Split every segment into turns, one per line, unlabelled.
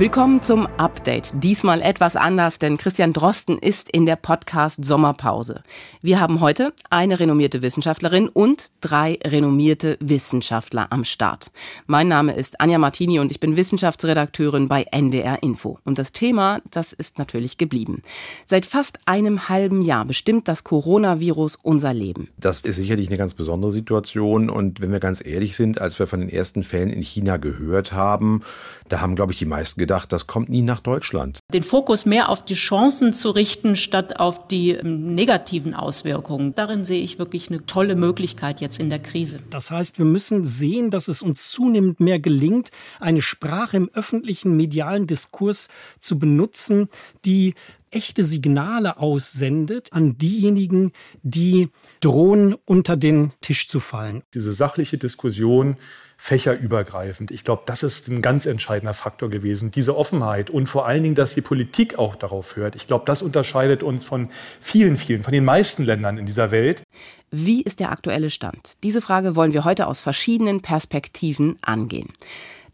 Willkommen zum Update. Diesmal etwas anders, denn Christian Drosten ist in der Podcast Sommerpause. Wir haben heute eine renommierte Wissenschaftlerin und drei renommierte Wissenschaftler am Start. Mein Name ist Anja Martini und ich bin Wissenschaftsredakteurin bei NDR Info. Und das Thema, das ist natürlich geblieben. Seit fast einem halben Jahr bestimmt das Coronavirus unser Leben.
Das ist sicherlich eine ganz besondere Situation und wenn wir ganz ehrlich sind, als wir von den ersten Fällen in China gehört haben, da haben, glaube ich, die meisten gedacht, das kommt nie nach Deutschland.
Den Fokus mehr auf die Chancen zu richten, statt auf die ähm, negativen Auswirkungen. Darin sehe ich wirklich eine tolle Möglichkeit jetzt in der Krise.
Das heißt, wir müssen sehen, dass es uns zunehmend mehr gelingt, eine Sprache im öffentlichen medialen Diskurs zu benutzen, die echte Signale aussendet an diejenigen, die drohen, unter den Tisch zu fallen.
Diese sachliche Diskussion fächerübergreifend. Ich glaube, das ist ein ganz entscheidender Faktor gewesen, diese Offenheit und vor allen Dingen, dass die Politik auch darauf hört. Ich glaube, das unterscheidet uns von vielen, vielen, von den meisten Ländern in dieser Welt.
Wie ist der aktuelle Stand? Diese Frage wollen wir heute aus verschiedenen Perspektiven angehen.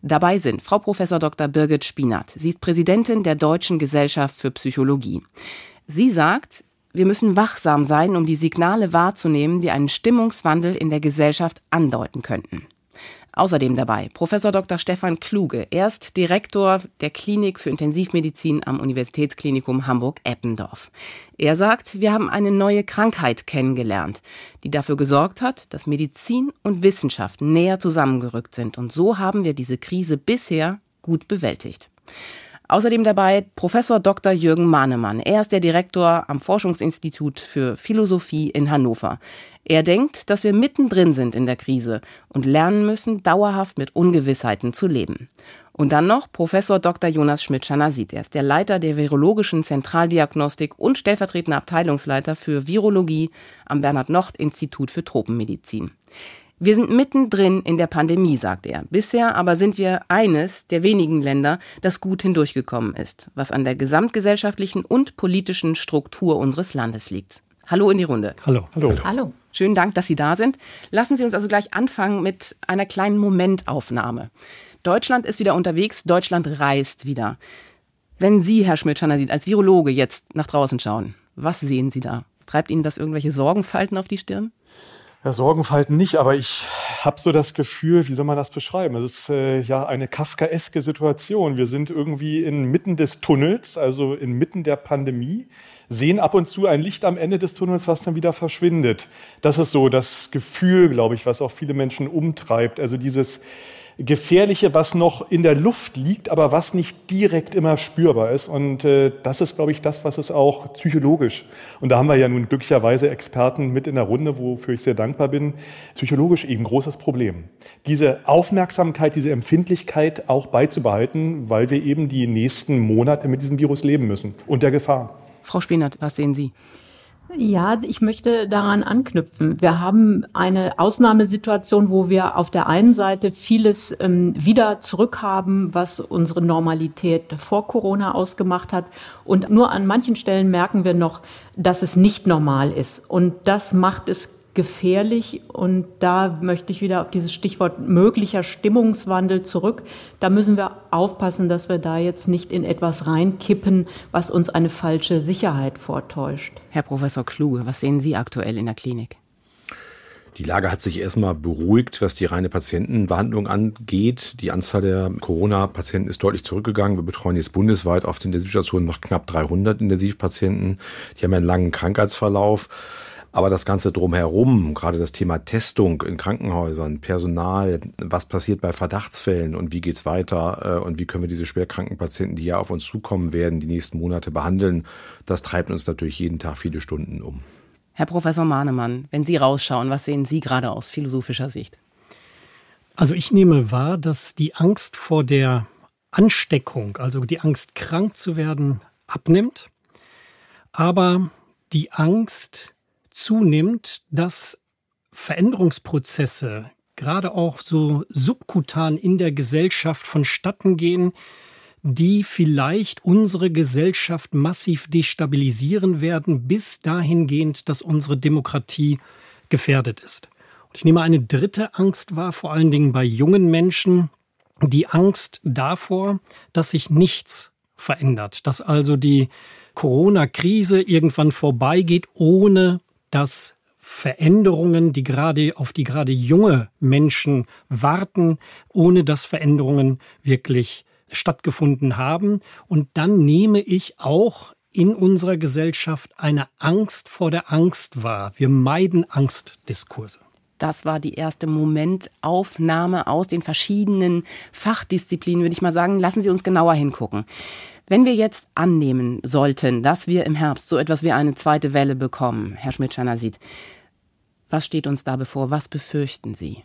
Dabei sind Frau Prof. Dr. Birgit Spinat. Sie ist Präsidentin der Deutschen Gesellschaft für Psychologie. Sie sagt, wir müssen wachsam sein, um die Signale wahrzunehmen, die einen Stimmungswandel in der Gesellschaft andeuten könnten. Außerdem dabei Professor Dr. Stefan Kluge. Er ist Direktor der Klinik für Intensivmedizin am Universitätsklinikum Hamburg-Eppendorf. Er sagt, wir haben eine neue Krankheit kennengelernt, die dafür gesorgt hat, dass Medizin und Wissenschaft näher zusammengerückt sind. Und so haben wir diese Krise bisher gut bewältigt. Außerdem dabei Professor Dr. Jürgen Mahnemann. Er ist der Direktor am Forschungsinstitut für Philosophie in Hannover. Er denkt, dass wir mittendrin sind in der Krise und lernen müssen, dauerhaft mit Ungewissheiten zu leben. Und dann noch Professor Dr. Jonas Schmidt-Schanasit. Er ist der Leiter der Virologischen Zentraldiagnostik und stellvertretender Abteilungsleiter für Virologie am Bernhard-Nocht-Institut für Tropenmedizin. Wir sind mittendrin in der Pandemie, sagt er. Bisher aber sind wir eines der wenigen Länder, das gut hindurchgekommen ist, was an der gesamtgesellschaftlichen und politischen Struktur unseres Landes liegt. Hallo in die Runde.
Hallo.
Hallo. Hallo.
Schönen Dank, dass Sie da sind. Lassen Sie uns also gleich anfangen mit einer kleinen Momentaufnahme. Deutschland ist wieder unterwegs, Deutschland reist wieder. Wenn Sie, Herr Schmidt-Schanner, als Virologe jetzt nach draußen schauen, was sehen Sie da? Treibt Ihnen das irgendwelche Sorgenfalten auf die Stirn?
Ja, Sorgenfalten nicht, aber ich habe so das Gefühl, wie soll man das beschreiben? Es ist äh, ja eine kafkaeske Situation. Wir sind irgendwie inmitten des Tunnels, also inmitten der Pandemie sehen ab und zu ein Licht am Ende des Tunnels, was dann wieder verschwindet. Das ist so das Gefühl, glaube ich, was auch viele Menschen umtreibt. Also dieses Gefährliche, was noch in der Luft liegt, aber was nicht direkt immer spürbar ist. Und äh, das ist, glaube ich, das, was es auch psychologisch, und da haben wir ja nun glücklicherweise Experten mit in der Runde, wofür ich sehr dankbar bin, psychologisch eben großes Problem. Diese Aufmerksamkeit, diese Empfindlichkeit auch beizubehalten, weil wir eben die nächsten Monate mit diesem Virus leben müssen und der Gefahr.
Frau Spinert, was sehen Sie?
Ja, ich möchte daran anknüpfen. Wir haben eine Ausnahmesituation, wo wir auf der einen Seite vieles ähm, wieder zurückhaben, was unsere Normalität vor Corona ausgemacht hat. Und nur an manchen Stellen merken wir noch, dass es nicht normal ist. Und das macht es gefährlich. Und da möchte ich wieder auf dieses Stichwort möglicher Stimmungswandel zurück. Da müssen wir aufpassen, dass wir da jetzt nicht in etwas reinkippen, was uns eine falsche Sicherheit vortäuscht.
Herr Professor Kluge, was sehen Sie aktuell in der Klinik?
Die Lage hat sich erstmal beruhigt, was die reine Patientenbehandlung angeht. Die Anzahl der Corona-Patienten ist deutlich zurückgegangen. Wir betreuen jetzt bundesweit auf den Intensivstationen noch knapp 300 Intensivpatienten. Die haben einen langen Krankheitsverlauf. Aber das Ganze drumherum, gerade das Thema Testung in Krankenhäusern, Personal, was passiert bei Verdachtsfällen und wie geht's weiter äh, und wie können wir diese schwerkranken Patienten, die ja auf uns zukommen werden, die nächsten Monate behandeln, das treibt uns natürlich jeden Tag viele Stunden um.
Herr Professor Mahnemann, wenn Sie rausschauen, was sehen Sie gerade aus philosophischer Sicht?
Also ich nehme wahr, dass die Angst vor der Ansteckung, also die Angst krank zu werden, abnimmt, aber die Angst zunimmt, dass Veränderungsprozesse gerade auch so subkutan in der Gesellschaft vonstatten gehen, die vielleicht unsere Gesellschaft massiv destabilisieren werden, bis dahingehend, dass unsere Demokratie gefährdet ist. Ich nehme eine dritte Angst wahr, vor allen Dingen bei jungen Menschen, die Angst davor, dass sich nichts verändert, dass also die Corona-Krise irgendwann vorbeigeht, ohne dass Veränderungen, die gerade auf die gerade junge Menschen warten, ohne dass Veränderungen wirklich stattgefunden haben. Und dann nehme ich auch in unserer Gesellschaft eine Angst vor der Angst wahr. Wir meiden Angstdiskurse.
Das war die erste Momentaufnahme aus den verschiedenen Fachdisziplinen, würde ich mal sagen. Lassen Sie uns genauer hingucken. Wenn wir jetzt annehmen sollten, dass wir im Herbst so etwas wie eine zweite Welle bekommen, Herr Schmidt-Schanasit, was steht uns da bevor? Was befürchten Sie?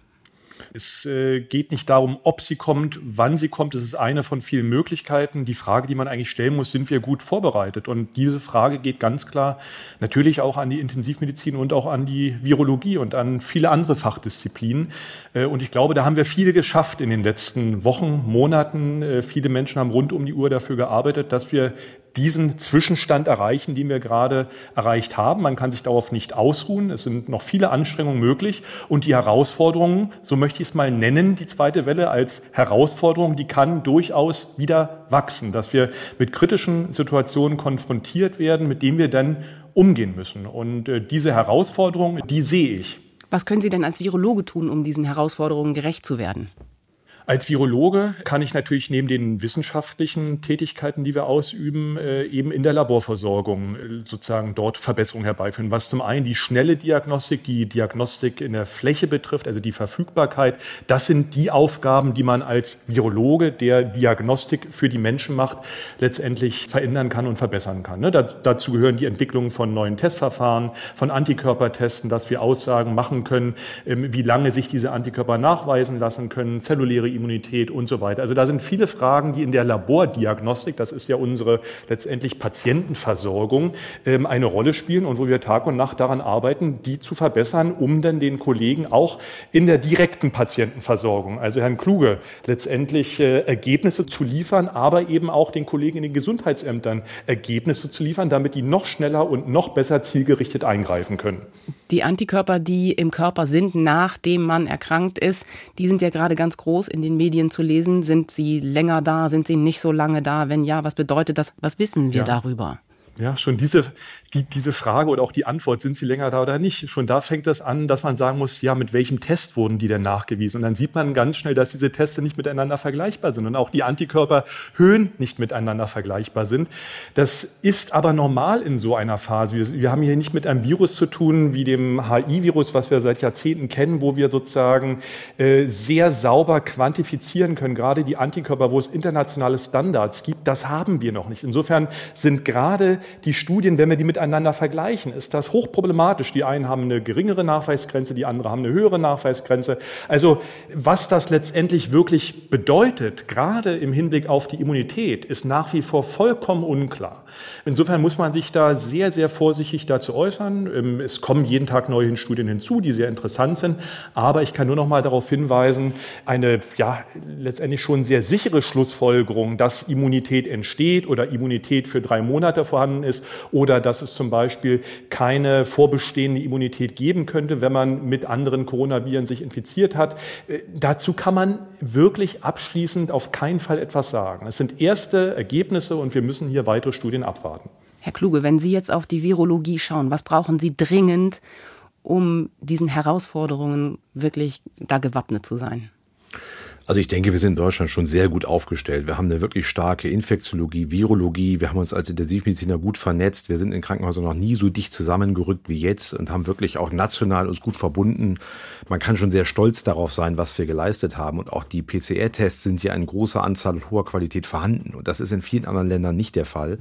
Es äh, geht nicht darum, ob sie kommt, wann sie kommt. Es ist eine von vielen Möglichkeiten. Die Frage, die man eigentlich stellen muss, sind wir gut vorbereitet? Und diese Frage geht ganz klar natürlich auch an die Intensivmedizin und auch an die Virologie und an viele andere Fachdisziplinen. Äh, und ich glaube, da haben wir viel geschafft in den letzten Wochen, Monaten. Äh, viele Menschen haben rund um die Uhr dafür gearbeitet, dass wir diesen Zwischenstand erreichen, den wir gerade erreicht haben. Man kann sich darauf nicht ausruhen. Es sind noch viele Anstrengungen möglich. Und die Herausforderungen, so möchte ich es mal nennen, die zweite Welle als Herausforderung, die kann durchaus wieder wachsen, dass wir mit kritischen Situationen konfrontiert werden, mit denen wir dann umgehen müssen. Und äh, diese Herausforderung, die sehe ich.
Was können Sie denn als Virologe tun, um diesen Herausforderungen gerecht zu werden?
Als Virologe kann ich natürlich neben den wissenschaftlichen Tätigkeiten, die wir ausüben, äh, eben in der Laborversorgung äh, sozusagen dort Verbesserungen herbeiführen. Was zum einen die schnelle Diagnostik, die Diagnostik in der Fläche betrifft, also die Verfügbarkeit, das sind die Aufgaben, die man als Virologe, der Diagnostik für die Menschen macht, letztendlich verändern kann und verbessern kann. Ne? dazu gehören die Entwicklung von neuen Testverfahren, von Antikörpertesten, dass wir Aussagen machen können, ähm, wie lange sich diese Antikörper nachweisen lassen können, zelluläre Immunität und so weiter. Also da sind viele Fragen, die in der Labordiagnostik, das ist ja unsere letztendlich Patientenversorgung, ähm, eine Rolle spielen und wo wir Tag und Nacht daran arbeiten, die zu verbessern, um dann den Kollegen auch in der direkten Patientenversorgung, also Herrn Kluge, letztendlich äh, Ergebnisse zu liefern, aber eben auch den Kollegen in den Gesundheitsämtern Ergebnisse zu liefern, damit die noch schneller und noch besser zielgerichtet eingreifen können.
Die Antikörper, die im Körper sind, nachdem man erkrankt ist, die sind ja gerade ganz groß in den Medien zu lesen. Sind sie länger da? Sind sie nicht so lange da? Wenn ja, was bedeutet das? Was wissen wir ja. darüber?
Ja, schon diese, die, diese Frage oder auch die Antwort, sind sie länger da oder nicht, schon da fängt das an, dass man sagen muss, ja, mit welchem Test wurden die denn nachgewiesen? Und dann sieht man ganz schnell, dass diese Teste nicht miteinander vergleichbar sind und auch die Antikörperhöhen nicht miteinander vergleichbar sind. Das ist aber normal in so einer Phase. Wir, wir haben hier nicht mit einem Virus zu tun wie dem HI-Virus, was wir seit Jahrzehnten kennen, wo wir sozusagen äh, sehr sauber quantifizieren können, gerade die Antikörper, wo es internationale Standards gibt, das haben wir noch nicht. Insofern sind gerade die Studien, wenn wir die miteinander vergleichen, ist das hochproblematisch. Die einen haben eine geringere Nachweisgrenze, die anderen haben eine höhere Nachweisgrenze. Also was das letztendlich wirklich bedeutet, gerade im Hinblick auf die Immunität, ist nach wie vor vollkommen unklar. Insofern muss man sich da sehr, sehr vorsichtig dazu äußern. Ähm, es kommen jeden Tag neue Studien hinzu, die sehr interessant sind. Aber ich kann nur noch mal darauf hinweisen, eine ja letztendlich schon sehr sichere Schlussfolgerung, dass Immunität entsteht oder Immunität für drei Monate vorhanden vorhanden ist oder dass es zum Beispiel keine vorbestehende Immunität geben könnte, wenn man mit anderen Coronaviren sich infiziert hat. Äh, dazu kann man wirklich abschließend auf keinen Fall etwas sagen. Es sind erste Ergebnisse und wir müssen hier weitere Studien abwarten.
Herr Kluge, wenn Sie jetzt auf die Virologie schauen, was brauchen Sie dringend, um diesen Herausforderungen wirklich da gewappnet zu sein?
Also ich denke, wir sind in Deutschland schon sehr gut aufgestellt. Wir haben eine wirklich starke Infektiologie, Virologie. Wir haben uns als Intensivmediziner gut vernetzt. Wir sind in Krankenhäusern noch nie so dicht zusammengerückt wie jetzt und haben wirklich auch national uns gut verbunden. Man kann schon sehr stolz darauf sein, was wir geleistet haben. Und auch die PCR-Tests sind ja in großer Anzahl und hoher Qualität vorhanden. Und das ist in vielen anderen Ländern nicht der Fall.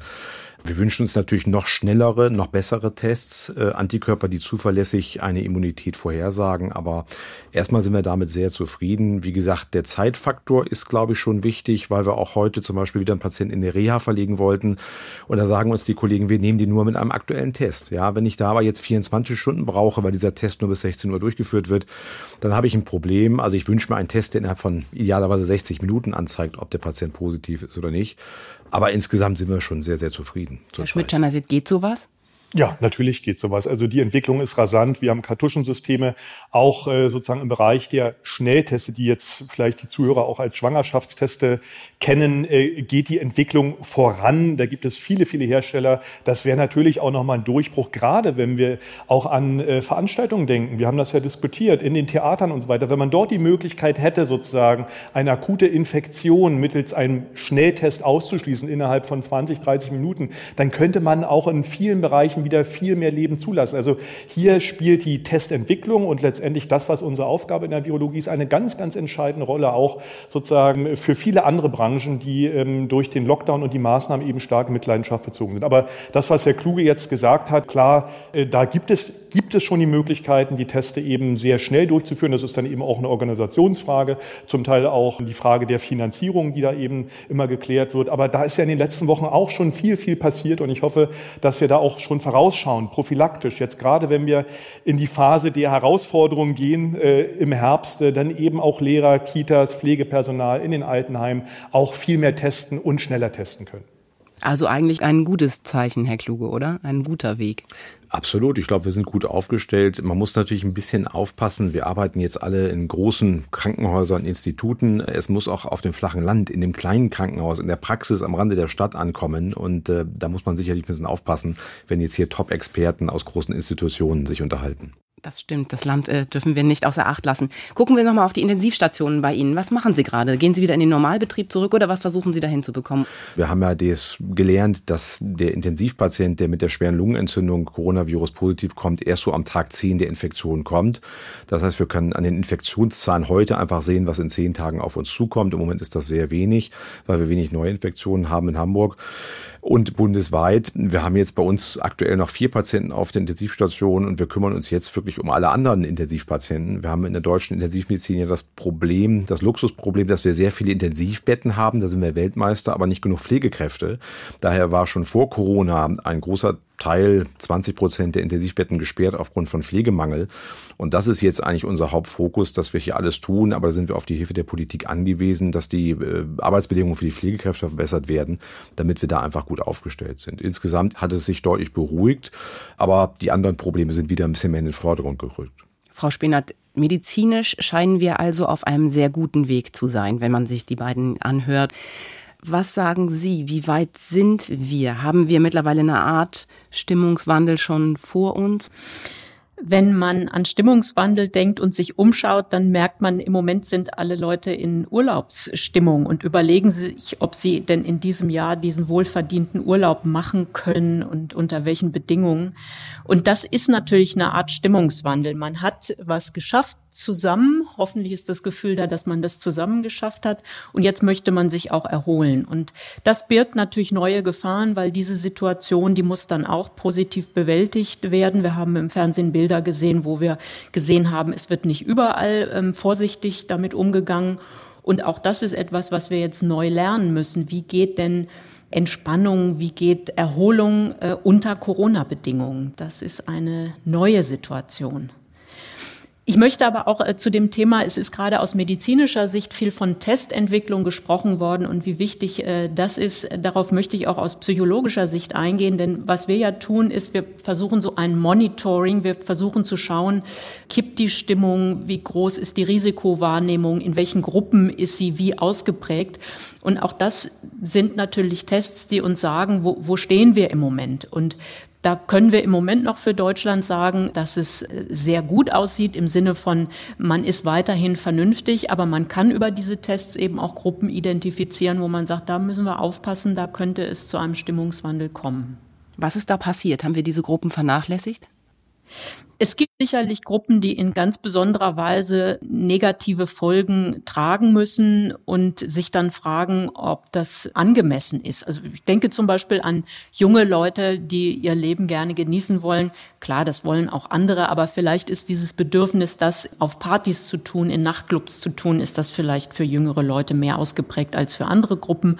Wir wünschen uns natürlich noch schnellere, noch bessere Tests, äh, Antikörper, die zuverlässig eine Immunität vorhersagen. Aber erstmal sind wir damit sehr zufrieden. Wie gesagt, der Zeitfaktor ist, glaube ich, schon wichtig, weil wir auch heute zum Beispiel wieder einen Patienten in die Reha verlegen wollten. Und da sagen uns die Kollegen, wir nehmen die nur mit einem aktuellen Test. Ja, wenn ich da aber jetzt 24 Stunden brauche, weil dieser Test nur bis 16 Uhr durchgeführt wird, dann habe ich ein Problem. Also ich wünsche mir einen Test, der innerhalb von idealerweise 60 Minuten anzeigt, ob der Patient positiv ist oder nicht. Aber insgesamt sind wir schon sehr, sehr zufrieden.
Herr Schmidt-Schanasit, geht sowas?
Ja, natürlich geht sowas. Also die Entwicklung ist rasant. Wir haben Kartuschensysteme auch äh, sozusagen im Bereich der Schnellteste, die jetzt vielleicht die Zuhörer auch als Schwangerschaftsteste kennen, äh, geht die Entwicklung voran. Da gibt es viele, viele Hersteller. Das wäre natürlich auch nochmal ein Durchbruch, gerade wenn wir auch an äh, Veranstaltungen denken. Wir haben das ja diskutiert in den Theatern und so weiter. Wenn man dort die Möglichkeit hätte, sozusagen eine akute Infektion mittels einem Schnelltest auszuschließen innerhalb von 20, 30 Minuten, dann könnte man auch in vielen Bereichen Bereichen wieder viel mehr Leben zulassen. Also hier spielt die Testentwicklung und letztendlich das, was unsere Aufgabe in der Virologie ist, eine ganz, ganz entscheidende Rolle auch sozusagen für viele andere Branchen, die ähm, durch den Lockdown und die Maßnahmen eben stark in Mitleidenschaft bezogen sind. Aber das, was Herr Kluge jetzt gesagt hat, klar, äh, da gibt es, gibt es schon die Möglichkeiten, die Teste eben sehr schnell durchzuführen. Das ist dann eben auch eine Organisationsfrage, zum Teil auch die Frage der Finanzierung, die da eben immer geklärt wird. Aber da ist ja in den letzten Wochen auch schon viel, viel passiert und ich hoffe, dass wir da auch schon vorausschauen, prophylaktisch, jetzt gerade wenn wir in die Phase der Herausforderungen gehen äh, im Herbst, äh, dann eben auch Lehrer, Kitas, Pflegepersonal in den Altenheimen auch viel mehr testen und schneller testen können.
Also eigentlich ein gutes Zeichen, Herr Kluge, oder? Ein guter Weg.
Absolut. Ich glaube, wir sind gut aufgestellt. Man muss natürlich ein bisschen aufpassen. Wir arbeiten jetzt alle in großen Krankenhäusern, Instituten. Es muss auch auf dem flachen Land, in dem kleinen Krankenhaus, in der Praxis am Rande der Stadt ankommen. Und äh, da muss man sicherlich ein bisschen aufpassen, wenn jetzt hier Top-Experten aus großen Institutionen sich unterhalten.
Das stimmt, das Land äh, dürfen wir nicht außer Acht lassen. Gucken wir nochmal auf die Intensivstationen bei Ihnen. Was machen Sie gerade? Gehen Sie wieder in den Normalbetrieb zurück oder was versuchen Sie dahin zu bekommen?
Wir haben ja das gelernt, dass der Intensivpatient, der mit der schweren Lungenentzündung Coronavirus positiv kommt, erst so am Tag 10 der Infektion kommt. Das heißt, wir können an den Infektionszahlen heute einfach sehen, was in zehn Tagen auf uns zukommt. Im Moment ist das sehr wenig, weil wir wenig Neuinfektionen haben in Hamburg und bundesweit. Wir haben jetzt bei uns aktuell noch vier Patienten auf der Intensivstation und wir kümmern uns jetzt wirklich um alle anderen Intensivpatienten. Wir haben in der deutschen Intensivmedizin ja das Problem, das Luxusproblem, dass wir sehr viele Intensivbetten haben. Da sind wir Weltmeister, aber nicht genug Pflegekräfte. Daher war schon vor Corona ein großer Teil, 20 Prozent der Intensivbetten gesperrt aufgrund von Pflegemangel. Und das ist jetzt eigentlich unser Hauptfokus, dass wir hier alles tun. Aber da sind wir auf die Hilfe der Politik angewiesen, dass die äh, Arbeitsbedingungen für die Pflegekräfte verbessert werden, damit wir da einfach gut aufgestellt sind. Insgesamt hat es sich deutlich beruhigt, aber die anderen Probleme sind wieder ein bisschen mehr in den Vordergrund gerückt.
Frau Spinat, medizinisch scheinen wir also auf einem sehr guten Weg zu sein, wenn man sich die beiden anhört. Was sagen Sie? Wie weit sind wir? Haben wir mittlerweile eine Art Stimmungswandel schon vor uns?
Wenn man an Stimmungswandel denkt und sich umschaut, dann merkt man, im Moment sind alle Leute in Urlaubsstimmung und überlegen sich, ob sie denn in diesem Jahr diesen wohlverdienten Urlaub machen können und unter welchen Bedingungen. Und das ist natürlich eine Art Stimmungswandel. Man hat was geschafft zusammen. Hoffentlich ist das Gefühl da, dass man das zusammen geschafft hat. Und jetzt möchte man sich auch erholen. Und das birgt natürlich neue Gefahren, weil diese Situation, die muss dann auch positiv bewältigt werden. Wir haben im Fernsehen Bilder gesehen, wo wir gesehen haben, es wird nicht überall ähm, vorsichtig damit umgegangen. Und auch das ist etwas, was wir jetzt neu lernen müssen. Wie geht denn Entspannung, wie geht Erholung äh, unter Corona-Bedingungen? Das ist eine neue Situation. Ich möchte aber auch äh, zu dem Thema, es ist gerade aus medizinischer Sicht viel von Testentwicklung gesprochen worden und wie wichtig äh, das ist. Darauf möchte ich auch aus psychologischer Sicht eingehen, denn was wir ja tun, ist, wir versuchen so ein Monitoring, wir versuchen zu schauen, kippt die Stimmung, wie groß ist die Risikowahrnehmung, in welchen Gruppen ist sie wie ausgeprägt. Und auch das sind natürlich Tests, die uns sagen, wo, wo stehen wir im Moment. Und da können wir im Moment noch für Deutschland sagen, dass es sehr gut aussieht im Sinne von, man ist weiterhin vernünftig, aber man kann über diese Tests eben auch Gruppen identifizieren, wo man sagt, da müssen wir aufpassen, da könnte es zu einem Stimmungswandel kommen.
Was ist da passiert? Haben wir diese Gruppen vernachlässigt?
Es gibt sicherlich Gruppen, die in ganz besonderer Weise negative Folgen tragen müssen und sich dann fragen, ob das angemessen ist. Also ich denke zum Beispiel an junge Leute, die ihr Leben gerne genießen wollen. Klar, das wollen auch andere, aber vielleicht ist dieses Bedürfnis, das auf Partys zu tun, in Nachtclubs zu tun, ist das vielleicht für jüngere Leute mehr ausgeprägt als für andere Gruppen.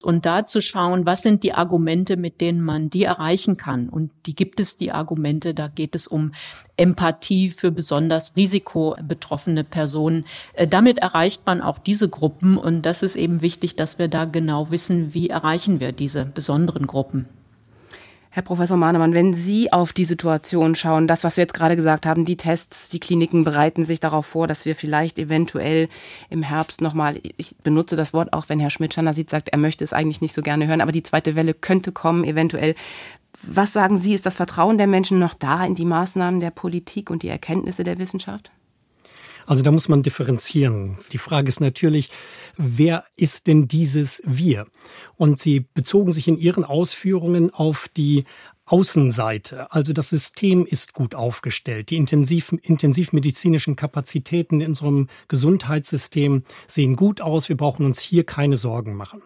Und da zu schauen, was sind die Argumente, mit denen man die erreichen kann. Und die gibt es, die Argumente, da geht es um Empathie für besonders risikobetroffene Personen. Äh, damit erreicht man auch diese Gruppen und das ist eben wichtig, dass wir da genau wissen, wie erreichen wir diese besonderen Gruppen.
Herr Professor Mahnemann, wenn Sie auf die Situation schauen, das, was wir jetzt gerade gesagt haben, die Tests, die Kliniken bereiten sich darauf vor, dass wir vielleicht eventuell im Herbst nochmal, ich benutze das Wort auch, wenn Herr Schmidt-Schanner sieht, sagt, er möchte es eigentlich nicht so gerne hören, aber die zweite Welle könnte kommen, eventuell. Was sagen Sie, ist das Vertrauen der Menschen noch da in die Maßnahmen der Politik und die Erkenntnisse der Wissenschaft?
Also da muss man differenzieren. Die Frage ist natürlich, wer ist denn dieses Wir? Und Sie bezogen sich in Ihren Ausführungen auf die Außenseite. Also das System ist gut aufgestellt. Die intensiv, intensivmedizinischen Kapazitäten in unserem Gesundheitssystem sehen gut aus. Wir brauchen uns hier keine Sorgen machen.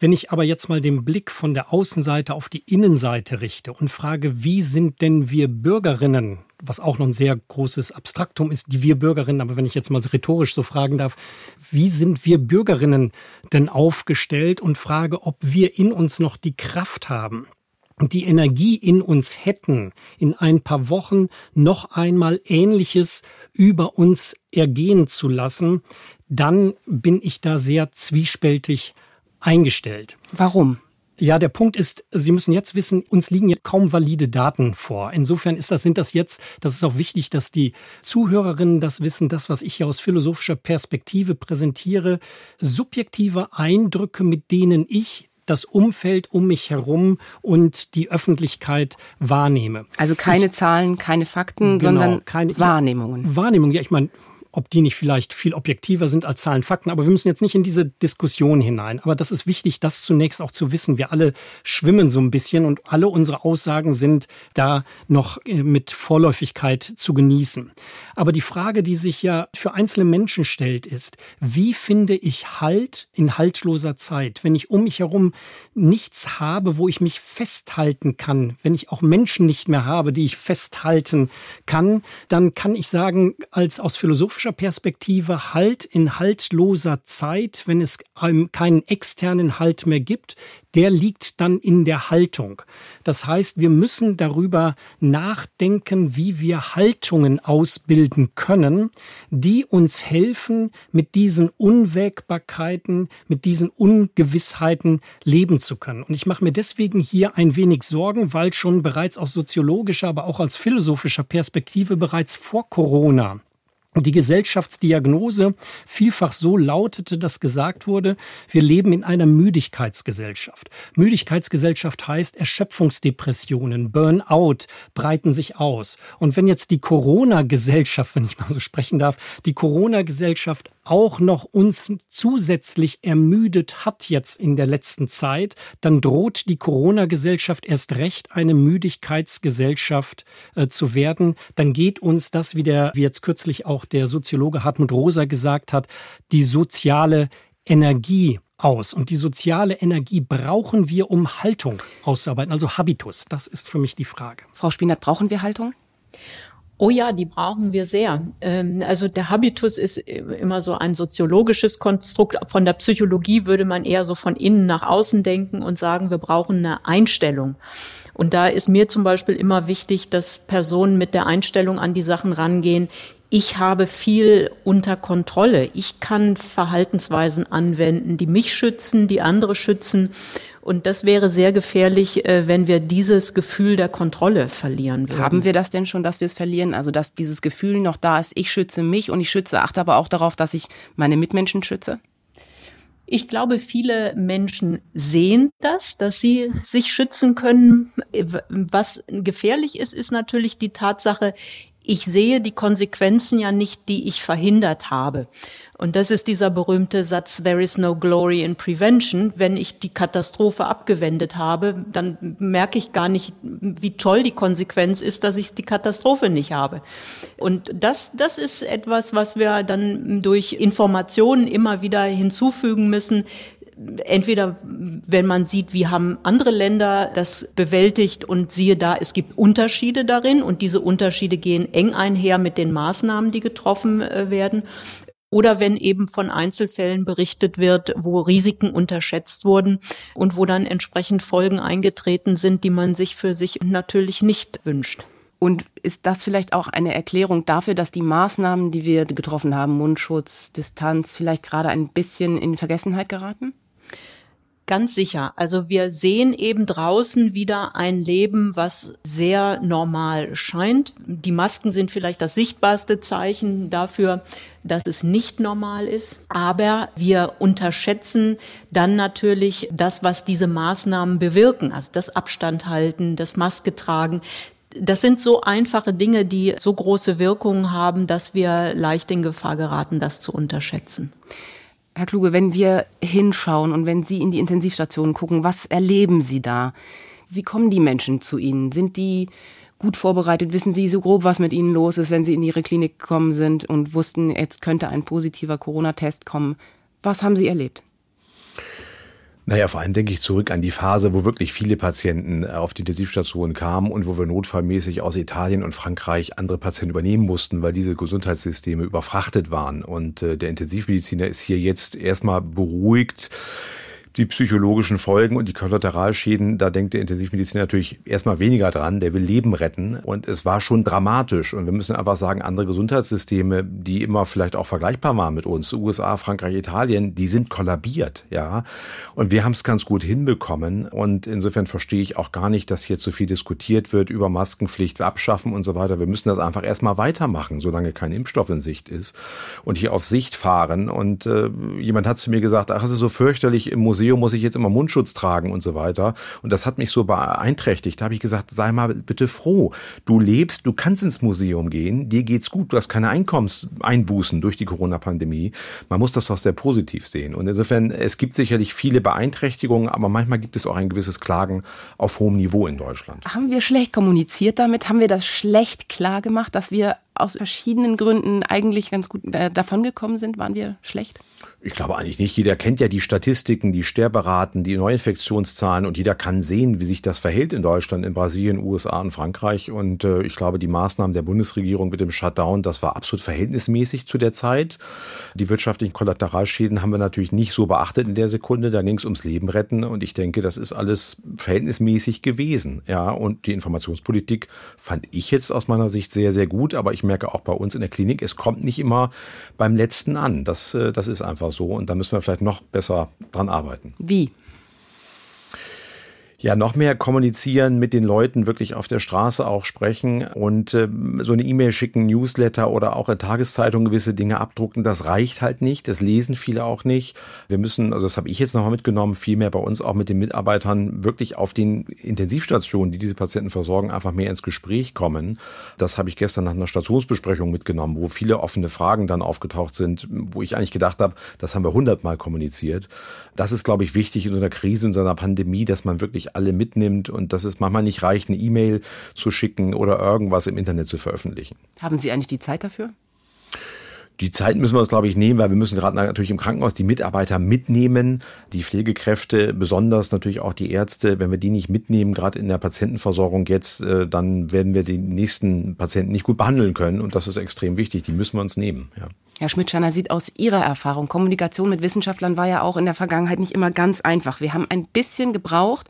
Wenn ich aber jetzt mal den Blick von der Außenseite auf die Innenseite richte und frage, wie sind denn wir Bürgerinnen was auch noch ein sehr großes Abstraktum ist, die wir Bürgerinnen, aber wenn ich jetzt mal so rhetorisch so fragen darf, wie sind wir Bürgerinnen denn aufgestellt und frage, ob wir in uns noch die Kraft haben, die Energie in uns hätten, in ein paar Wochen noch einmal Ähnliches über uns ergehen zu lassen, dann bin ich da sehr zwiespältig eingestellt.
Warum?
Ja, der Punkt ist, Sie müssen jetzt wissen, uns liegen ja kaum valide Daten vor. Insofern ist das, sind das jetzt, das ist auch wichtig, dass die Zuhörerinnen das wissen, das, was ich hier aus philosophischer Perspektive präsentiere, subjektive Eindrücke, mit denen ich das Umfeld um mich herum und die Öffentlichkeit wahrnehme.
Also keine ich, Zahlen, keine Fakten, genau, sondern keine, Wahrnehmungen.
Ja, Wahrnehmungen, ja, ich meine, ob die nicht vielleicht viel objektiver sind als Zahlen, Fakten. Aber wir müssen jetzt nicht in diese Diskussion hinein. Aber das ist wichtig, das zunächst auch zu wissen. Wir alle schwimmen so ein bisschen und alle unsere Aussagen sind da noch äh, mit Vorläufigkeit zu genießen. Aber die Frage, die sich ja für einzelne Menschen stellt, ist, wie finde ich Halt in haltloser Zeit, wenn ich um mich herum nichts habe, wo ich mich festhalten kann, wenn ich auch Menschen nicht mehr habe, die ich festhalten kann, dann kann ich sagen, als aus philosophischer philosophischer Perspektive Halt in haltloser Zeit, wenn es keinen externen Halt mehr gibt, der liegt dann in der Haltung. Das heißt, wir müssen darüber nachdenken, wie wir Haltungen ausbilden können, die uns helfen, mit diesen Unwägbarkeiten, mit diesen Ungewissheiten leben zu können. Und ich mache mir deswegen hier ein wenig Sorgen, weil schon bereits aus soziologischer, aber auch aus philosophischer Perspektive bereits vor Corona die Gesellschaftsdiagnose vielfach so lautete, dass gesagt wurde, wir leben in einer Müdigkeitsgesellschaft. Müdigkeitsgesellschaft heißt Erschöpfungsdepressionen, Burnout breiten sich aus. Und wenn jetzt die Corona-Gesellschaft, wenn ich mal so sprechen darf, die Corona-Gesellschaft auch noch uns zusätzlich ermüdet hat jetzt in der letzten Zeit, dann droht die Corona-Gesellschaft erst recht eine Müdigkeitsgesellschaft äh, zu werden. Dann geht uns das, wie der, wie jetzt kürzlich auch der Soziologe Hartmut Rosa gesagt hat, die soziale Energie aus. Und die soziale Energie brauchen wir, um Haltung auszuarbeiten, also Habitus. Das ist für mich die Frage.
Frau Spinat, brauchen wir Haltung?
Oh ja, die brauchen wir sehr. Ähm, also der Habitus ist immer so ein soziologisches Konstrukt. Von der Psychologie würde man eher so von innen nach außen denken und sagen, wir brauchen eine Einstellung. Und da ist mir zum Beispiel immer wichtig, dass Personen mit der Einstellung an die Sachen rangehen, ich habe viel unter Kontrolle. Ich kann Verhaltensweisen anwenden, die mich schützen, die andere schützen. Und das wäre sehr gefährlich, äh, wenn wir dieses Gefühl der Kontrolle verlieren würden.
Haben wir das denn schon, dass wir es verlieren? Also, dass dieses Gefühl noch da ist, ich schütze mich und ich schütze, achte aber auch darauf, dass ich meine Mitmenschen schütze?
Ich glaube, viele Menschen sehen das, dass sie sich schützen können. Was gefährlich ist, ist natürlich die Tatsache, ich sehe die Konsequenzen ja nicht, die ich verhindert habe. Und das ist dieser berühmte Satz, there is no glory in prevention. Wenn ich die Katastrophe abgewendet habe, dann merke ich gar nicht, wie toll die Konsequenz ist, dass ich die Katastrophe nicht habe. Und das, das ist etwas, was wir dann durch Informationen immer wieder hinzufügen müssen, entweder wenn man sieht, wie haben andere Länder das bewältigt und siehe da, es gibt Unterschiede darin und diese Unterschiede gehen eng einher mit den Maßnahmen, die getroffen äh, werden. Oder wenn eben von Einzelfällen berichtet wird, wo Risiken unterschätzt wurden und wo dann entsprechend Folgen eingetreten sind, die man sich für sich natürlich nicht wünscht.
Und ist das vielleicht auch eine Erklärung dafür, dass die Maßnahmen, die wir getroffen haben, Mundschutz, Distanz, vielleicht gerade ein bisschen in Vergessenheit geraten?
Ganz sicher. Also wir sehen eben draußen wieder ein Leben, was sehr normal scheint. Die Masken sind vielleicht das sichtbarste Zeichen dafür, dass es nicht normal ist. Aber wir unterschätzen dann natürlich das, was diese Maßnahmen bewirken. Also das Abstand halten, das Maske tragen. Das sind so einfache Dinge, die so große Wirkungen haben, dass wir leicht in Gefahr geraten, das zu unterschätzen.
Herr Kluge, wenn wir hinschauen und wenn Sie in die Intensivstationen gucken, was erleben Sie da? Wie kommen die Menschen zu Ihnen? Sind die gut vorbereitet? Wissen Sie so grob, was mit Ihnen los ist, wenn Sie in Ihre Klinik gekommen sind und wussten, jetzt könnte ein positiver Corona-Test kommen? Was haben Sie erlebt?
Naja, vor allem denke ich zurück an die Phase, wo wirklich viele Patienten äh, auf die Intensivstation kamen und wo wir notfallmäßig aus Italien und Frankreich andere Patienten übernehmen mussten, weil diese Gesundheitssysteme überfrachtet waren. Und äh, der Intensivmediziner ist hier jetzt erstmal beruhigt die psychologischen Folgen und die Kollateralschäden, da denkt der Intensivmediziner natürlich erstmal weniger dran. Der will Leben retten. Und es war schon dramatisch. Und wir müssen einfach sagen, andere Gesundheitssysteme, die immer vielleicht auch vergleichbar waren mit uns, USA, Frankreich, Italien, die sind kollabiert, ja. Und wir haben es ganz gut hinbekommen. Und insofern verstehe ich auch gar nicht, dass hier zu viel diskutiert wird über Maskenpflicht abschaffen und so weiter. Wir müssen das einfach erstmal weitermachen, solange kein Impfstoff in Sicht ist. Und hier auf Sicht fahren. Und äh, jemand hat zu mir gesagt, ach, es ist so fürchterlich im Museum Museum muss ich jetzt immer Mundschutz tragen und so weiter. Und das hat mich so beeinträchtigt. Da habe ich gesagt, sei mal bitte froh. Du lebst, du kannst ins Museum gehen, dir geht's gut, du hast keine Einkommenseinbußen durch die Corona-Pandemie. Man muss das doch sehr positiv sehen. Und insofern, es gibt sicherlich viele Beeinträchtigungen, aber manchmal gibt es auch ein gewisses Klagen auf hohem Niveau in Deutschland.
Haben wir schlecht kommuniziert damit? Haben wir das schlecht klar gemacht, dass wir aus verschiedenen Gründen eigentlich ganz gut äh, davongekommen sind? Waren wir schlecht?
Ich glaube eigentlich nicht. Jeder kennt ja die Statistiken, die Sterberaten, die Neuinfektionszahlen und jeder kann sehen, wie sich das verhält in Deutschland, in Brasilien, USA und Frankreich. Und äh, ich glaube, die Maßnahmen der Bundesregierung mit dem Shutdown, das war absolut verhältnismäßig zu der Zeit. Die wirtschaftlichen Kollateralschäden haben wir natürlich nicht so beachtet in der Sekunde. Da ging es ums Leben retten und ich denke, das ist alles verhältnismäßig gewesen. Ja, und die Informationspolitik fand ich jetzt aus meiner Sicht sehr, sehr gut. Aber ich merke auch bei uns in der Klinik, es kommt nicht immer beim Letzten an. Das, äh, das ist einfach so und da müssen wir vielleicht noch besser dran arbeiten.
Wie?
Ja noch mehr kommunizieren mit den Leuten, wirklich auf der Straße auch sprechen und äh, so eine E-Mail schicken, Newsletter oder auch in Tageszeitung gewisse Dinge abdrucken, das reicht halt nicht, das lesen viele auch nicht. Wir müssen, also das habe ich jetzt nochmal mitgenommen, viel mehr bei uns auch mit den Mitarbeitern wirklich auf den Intensivstationen, die diese Patienten versorgen, einfach mehr ins Gespräch kommen. Das habe ich gestern nach einer Stationsbesprechung mitgenommen, wo viele offene Fragen dann aufgetaucht sind, wo ich eigentlich gedacht habe, das haben wir hundertmal kommuniziert. Das ist, glaube ich, wichtig in so einer Krise, in so einer Pandemie, dass man wirklich alle mitnimmt und dass es manchmal nicht reicht, eine E-Mail zu schicken oder irgendwas im Internet zu veröffentlichen.
Haben Sie eigentlich die Zeit dafür?
Die Zeit müssen wir uns, glaube ich, nehmen, weil wir müssen gerade natürlich im Krankenhaus die Mitarbeiter mitnehmen, die Pflegekräfte, besonders natürlich auch die Ärzte. Wenn wir die nicht mitnehmen, gerade in der Patientenversorgung jetzt, äh, dann werden wir die nächsten Patienten nicht gut behandeln können. Und das ist extrem wichtig. Die müssen wir uns nehmen. Ja.
Herr Schmidt-Schanner sieht aus Ihrer Erfahrung, Kommunikation mit Wissenschaftlern war ja auch in der Vergangenheit nicht immer ganz einfach. Wir haben ein bisschen gebraucht,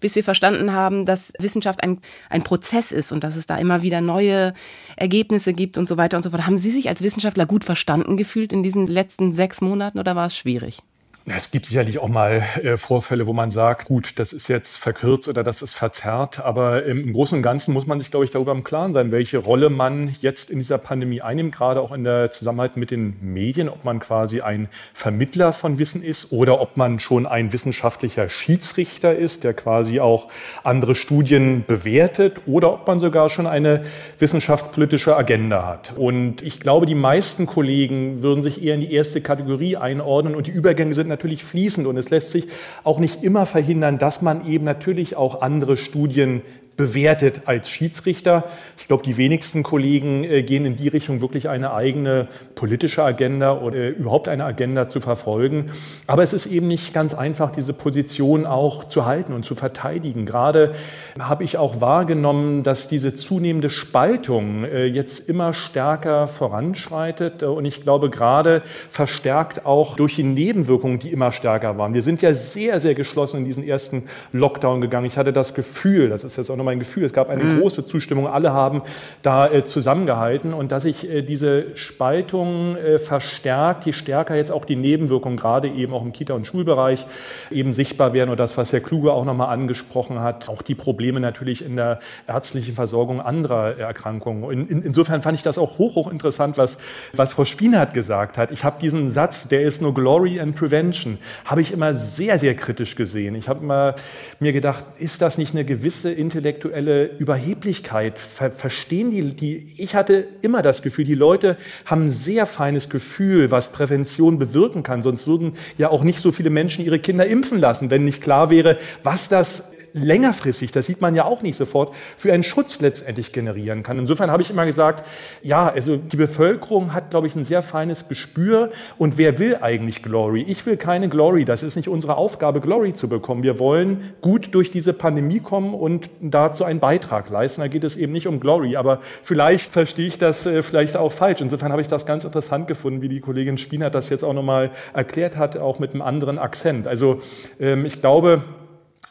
bis wir verstanden haben, dass Wissenschaft ein, ein Prozess ist und dass es da immer wieder neue Ergebnisse gibt und so weiter und so fort. Haben Sie sich als Wissenschaftler gut verstanden gefühlt in diesen letzten sechs Monaten oder war es schwierig?
Es gibt sicherlich auch mal äh, Vorfälle, wo man sagt, gut, das ist jetzt verkürzt oder das ist verzerrt. Aber im Großen und Ganzen muss man sich, glaube ich, darüber im Klaren sein, welche Rolle man jetzt in dieser Pandemie einnimmt, gerade auch in der Zusammenarbeit mit den Medien, ob man quasi ein Vermittler von Wissen ist oder ob man schon ein wissenschaftlicher Schiedsrichter ist, der quasi auch andere Studien bewertet oder ob man sogar schon eine wissenschaftspolitische Agenda hat. Und ich glaube, die meisten Kollegen würden sich eher in die erste Kategorie einordnen und die Übergänge sind natürlich fließend und es lässt sich auch nicht immer verhindern, dass man eben natürlich auch andere Studien bewertet als Schiedsrichter. Ich glaube, die wenigsten Kollegen äh, gehen in die Richtung, wirklich eine eigene politische Agenda oder äh, überhaupt eine Agenda zu verfolgen. Aber es ist eben nicht ganz einfach, diese Position auch zu halten und zu verteidigen. Gerade habe ich auch wahrgenommen, dass diese zunehmende Spaltung äh, jetzt immer stärker voranschreitet. Und ich glaube, gerade verstärkt auch durch die Nebenwirkungen, die immer stärker waren. Wir sind ja sehr, sehr geschlossen in diesen ersten Lockdown gegangen. Ich hatte das Gefühl, das ist jetzt auch nur mein Gefühl. Es gab eine mhm. große Zustimmung. Alle haben da äh, zusammengehalten und dass sich äh, diese Spaltung äh, verstärkt, je stärker jetzt auch die Nebenwirkungen, gerade eben auch im Kita- und Schulbereich, eben sichtbar werden und das, was Herr Kluge auch nochmal angesprochen hat, auch die Probleme natürlich in der ärztlichen Versorgung anderer Erkrankungen. In, in, insofern fand ich das auch hoch, hoch interessant, was, was Frau Spinert gesagt hat. Ich habe diesen Satz, der ist nur Glory and Prevention, habe ich immer sehr, sehr kritisch gesehen. Ich habe immer mir gedacht, ist das nicht eine gewisse intellektuelle Überheblichkeit? Ver verstehen die, die, ich hatte immer das Gefühl, die Leute haben ein sehr feines Gefühl, was Prävention bewirken kann. Sonst würden ja auch nicht so viele Menschen ihre Kinder impfen lassen, wenn nicht klar wäre, was das längerfristig, das sieht man ja auch nicht sofort, für einen Schutz letztendlich generieren kann. Insofern habe ich immer gesagt, ja, also die Bevölkerung hat, glaube ich, ein sehr feines Gespür. Und wer will eigentlich Glory? Ich will keine Glory. Das ist nicht unsere Aufgabe, Glory zu bekommen. Wir wollen gut durch diese Pandemie kommen und dazu einen Beitrag leisten. Da geht es eben nicht um Glory. Aber vielleicht verstehe ich das äh, vielleicht auch falsch. Insofern habe ich das ganz interessant gefunden, wie die Kollegin Spiener das jetzt auch nochmal erklärt hat, auch mit einem anderen Akzent. Also ähm, ich glaube,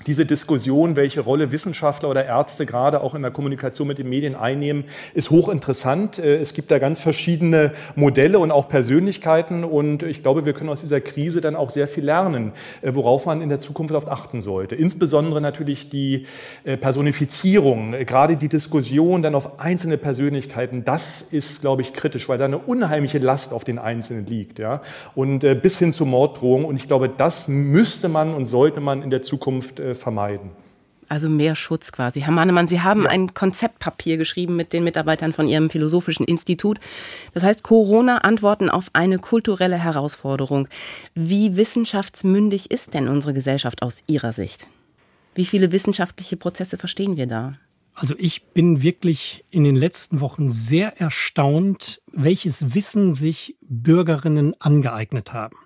diese Diskussion, welche Rolle Wissenschaftler oder Ärzte gerade auch in der Kommunikation mit den Medien einnehmen, ist hochinteressant. Äh, es gibt da ganz verschiedene Modelle und auch Persönlichkeiten. Und ich glaube, wir können aus dieser Krise dann auch sehr viel lernen, äh, worauf man in der Zukunft oft achten sollte. Insbesondere natürlich die äh, Personifizierung, gerade die Diskussion dann auf einzelne Persönlichkeiten. Das ist, glaube ich, kritisch, weil da eine unheimliche Last auf den Einzelnen liegt. Ja? Und bis hin zu Morddrohungen. Und ich glaube, das müsste man und sollte man in der Zukunft vermeiden.
Also mehr Schutz quasi. Herr Mahnemann, Sie haben ja. ein Konzeptpapier geschrieben mit den Mitarbeitern von Ihrem Philosophischen Institut. Das heißt Corona Antworten auf eine kulturelle Herausforderung. Wie wissenschaftsmündig ist denn unsere Gesellschaft aus Ihrer Sicht? Wie viele wissenschaftliche Prozesse verstehen wir da?
Also ich bin wirklich in den letzten Wochen sehr erstaunt, welches Wissen sich Bürgerinnen angeeignet haben.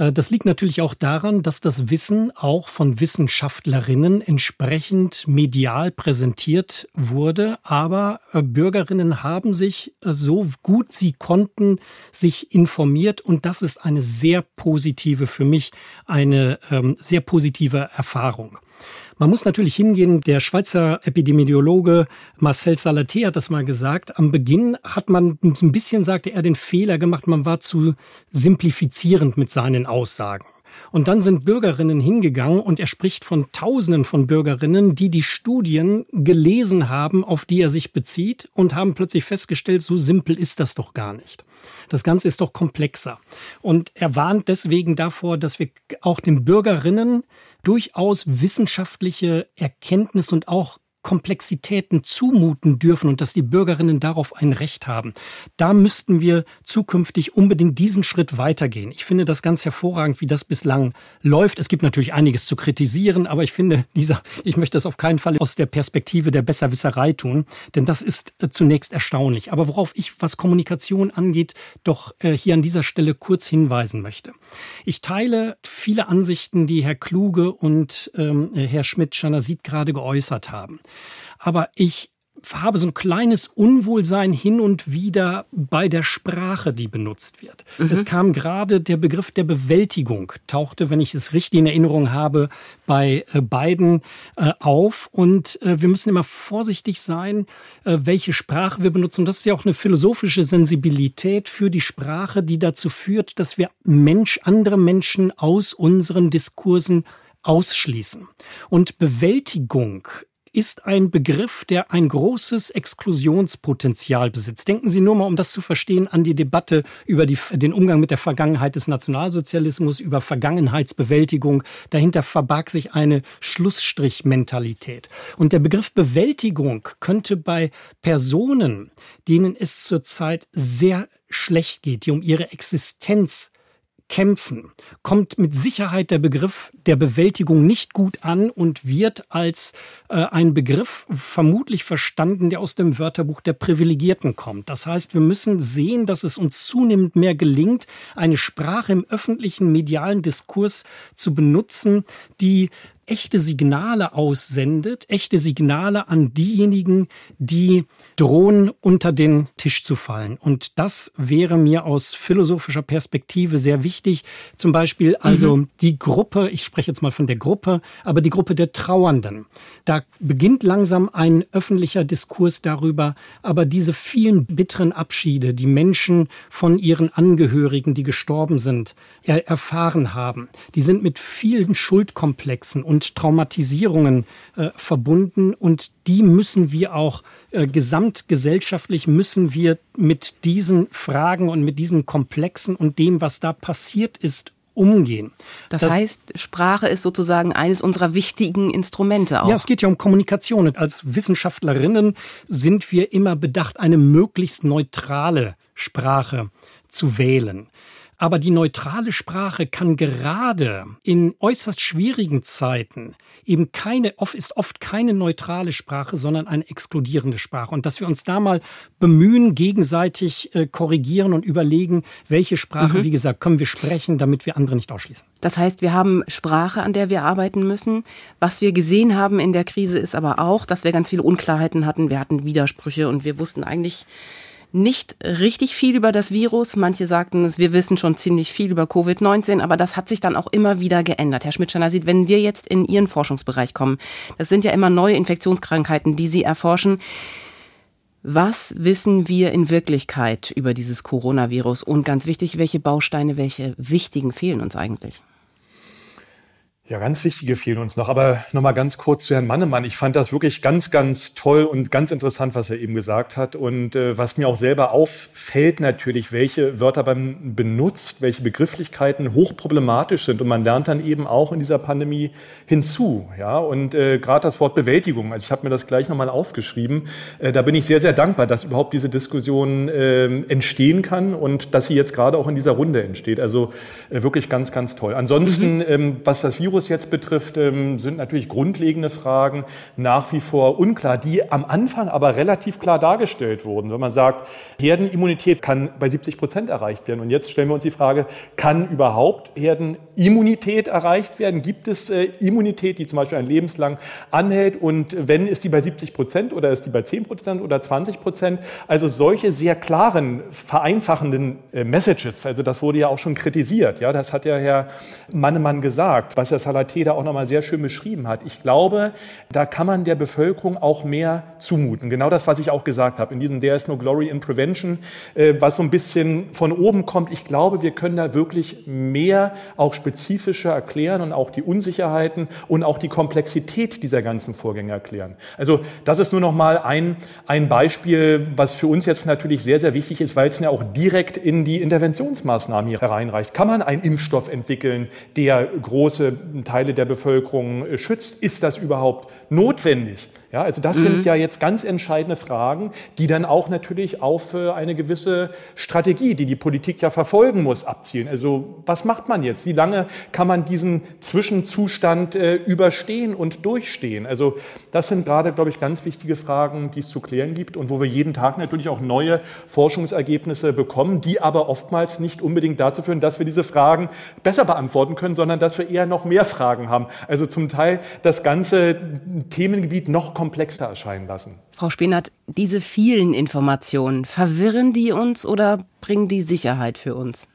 Äh, das liegt natürlich auch daran, dass das Wissen auch von Wissenschaftlerinnen entsprechend medial präsentiert wurde. Aber äh, Bürgerinnen haben sich äh, so gut sie konnten sich informiert und das ist eine sehr positive, für mich eine ähm, sehr positive Erfahrung. Man muss natürlich hingehen, der Schweizer Epidemiologe Marcel Salaté hat das mal gesagt. Am Beginn hat man ein bisschen, sagte er, den Fehler gemacht, man war zu simplifizierend mit seinen Aussagen. Und dann sind Bürgerinnen hingegangen und er spricht von Tausenden von Bürgerinnen, die die Studien gelesen haben, auf die er sich bezieht und haben plötzlich festgestellt, so simpel ist das doch gar nicht. Das Ganze ist doch komplexer. Und er warnt deswegen davor, dass wir auch den Bürgerinnen durchaus wissenschaftliche Erkenntnis und auch Komplexitäten zumuten dürfen und dass die Bürgerinnen darauf ein Recht haben. Da müssten wir zukünftig unbedingt diesen Schritt weitergehen. Ich finde das ganz hervorragend, wie das bislang läuft. Es gibt natürlich einiges zu kritisieren, aber ich finde, dieser, ich möchte das auf keinen Fall aus der Perspektive der Besserwisserei tun, denn das ist äh, zunächst erstaunlich. Aber worauf ich, was Kommunikation angeht, doch äh, hier an dieser Stelle kurz hinweisen möchte. Ich teile viele Ansichten, die Herr Kluge und ähm, Herr Schmidt-Schanasit gerade geäußert haben. Aber ich habe so ein kleines Unwohlsein hin und wieder bei der Sprache, die benutzt wird. Mhm. Es kam gerade der Begriff der Bewältigung, tauchte, wenn ich es richtig in Erinnerung habe, bei äh, beiden äh, auf. Und äh, wir müssen immer vorsichtig sein, äh, welche Sprache wir benutzen. Das ist ja auch eine philosophische Sensibilität für die Sprache, die dazu führt, dass wir Mensch, andere Menschen aus unseren Diskursen ausschließen. Und Bewältigung ist ein Begriff, der ein großes Exklusionspotenzial besitzt. Denken Sie nur mal, um das zu verstehen, an die Debatte über die, den Umgang mit der Vergangenheit des Nationalsozialismus, über Vergangenheitsbewältigung. Dahinter verbarg sich eine Schlussstrichmentalität. Und der Begriff Bewältigung könnte bei Personen, denen es zurzeit sehr schlecht geht, die um ihre Existenz kämpfen, kommt mit Sicherheit der Begriff der Bewältigung nicht gut an und wird als äh, ein Begriff vermutlich verstanden, der aus dem Wörterbuch der Privilegierten kommt. Das heißt, wir müssen sehen, dass es uns zunehmend mehr gelingt, eine Sprache im öffentlichen medialen Diskurs zu benutzen, die echte Signale aussendet, echte Signale an diejenigen, die drohen, unter den Tisch zu fallen. Und das wäre mir aus philosophischer Perspektive sehr wichtig. Zum Beispiel also mhm. die Gruppe, ich spreche jetzt mal von der Gruppe, aber die Gruppe der Trauernden. Da beginnt langsam ein öffentlicher Diskurs darüber, aber diese vielen bitteren Abschiede, die Menschen von ihren Angehörigen, die gestorben sind, erfahren haben, die sind mit vielen Schuldkomplexen und Traumatisierungen äh, verbunden und die müssen wir auch äh, gesamtgesellschaftlich müssen wir mit diesen Fragen und mit diesen Komplexen und dem, was da passiert ist, umgehen.
Das, das, heißt, Sprache ist sozusagen eines unserer wichtigen Instrumente auch.
Ja, es geht ja um Kommunikation. Als Wissenschaftlerinnen sind wir immer bedacht, eine möglichst neutrale Sprache zu wählen. Aber die neutrale Sprache kann gerade in äußerst schwierigen Zeiten eben keine, ist oft keine neutrale Sprache, sondern eine exkludierende Sprache. Und dass wir uns da mal bemühen, gegenseitig äh, korrigieren und überlegen, welche Sprache, mhm. wie gesagt, können wir sprechen, damit wir andere nicht ausschließen.
Das heißt, wir haben Sprache, an der wir arbeiten müssen. Was wir gesehen haben in der Krise ist aber auch, dass wir ganz viele Unklarheiten hatten. Wir hatten Widersprüche und wir wussten eigentlich, nicht richtig viel über das Virus. Manche sagten wir wissen schon ziemlich viel über Covid-19, aber das hat sich dann auch immer wieder geändert. Herr Schmidt-Schanner, wenn wir jetzt in Ihren Forschungsbereich kommen, das sind ja immer neue Infektionskrankheiten, die Sie erforschen. Was wissen wir in Wirklichkeit über dieses Coronavirus? Und ganz wichtig, welche Bausteine, welche wichtigen fehlen uns eigentlich?
Ja, ganz wichtige fehlen uns noch. Aber nochmal ganz kurz zu Herrn Mannemann. Ich fand das wirklich ganz, ganz toll und ganz interessant, was er eben gesagt hat. Und äh, was mir auch selber auffällt natürlich, welche Wörter man benutzt, welche Begrifflichkeiten hochproblematisch sind. Und man lernt dann eben auch in dieser Pandemie hinzu. Ja, und äh, gerade das Wort Bewältigung. Also ich habe mir das gleich nochmal aufgeschrieben. Äh, da bin ich sehr, sehr dankbar, dass überhaupt diese Diskussion äh, entstehen kann und dass sie jetzt gerade auch in dieser Runde entsteht. Also äh, wirklich ganz, ganz toll. Ansonsten, mhm. ähm, was das Virus Virus jetzt betrifft, ähm, sind natürlich grundlegende Fragen nach wie vor unklar, die am Anfang aber relativ klar dargestellt wurden. Wenn man sagt, Herdenimmunität kann bei 70 Prozent erreicht werden. Und jetzt stellen wir uns die Frage, kann überhaupt Herdenimmunität erreicht werden? Gibt es äh, Immunität, die zum Beispiel ein lebenslang anhält? Und wenn, ist die bei 70 Prozent oder ist die bei 10 Prozent oder 20 Prozent? Also solche sehr klaren, vereinfachenden äh, Messages, also das wurde ja auch schon kritisiert. Ja, das hat ja Herr Mannemann gesagt, was das Salaté da auch nochmal sehr schön beschrieben hat. Ich glaube, da kann man der Bevölkerung auch mehr zumuten. Genau das, was ich auch gesagt habe, in diesem There is no glory in prevention, äh, was so ein bisschen von oben kommt. Ich glaube, wir können da wirklich mehr auch spezifischer erklären und auch die Unsicherheiten und auch die Komplexität dieser ganzen Vorgänge erklären. Also das ist nur noch mal ein, ein Beispiel, was für uns jetzt natürlich sehr, sehr wichtig ist, weil es ja auch direkt in die Interventionsmaßnahmen hier hereinreicht. Kann man einen Impfstoff entwickeln, der große Teile der Bevölkerung äh, schützt. Ist das überhaupt notwendig? Ja, also das mhm. sind ja jetzt ganz entscheidende Fragen, die dann auch natürlich auf äh, eine gewisse Strategie, die die Politik ja verfolgen muss, abzielen. Also was macht man jetzt? Wie lange kann man diesen Zwischenzustand äh, überstehen und durchstehen? Also das sind gerade, glaube ich, ganz wichtige Fragen, die es zu klären gibt und wo wir jeden Tag natürlich auch neue Forschungsergebnisse bekommen, die aber oftmals nicht unbedingt dazu führen, dass wir diese Fragen besser beantworten können, sondern dass wir eher noch mehr Fragen haben. Also zum Teil das ganze Themengebiet noch komplexer erscheinen lassen.
Frau Spinat, diese vielen Informationen, verwirren die uns oder bringen die Sicherheit für uns?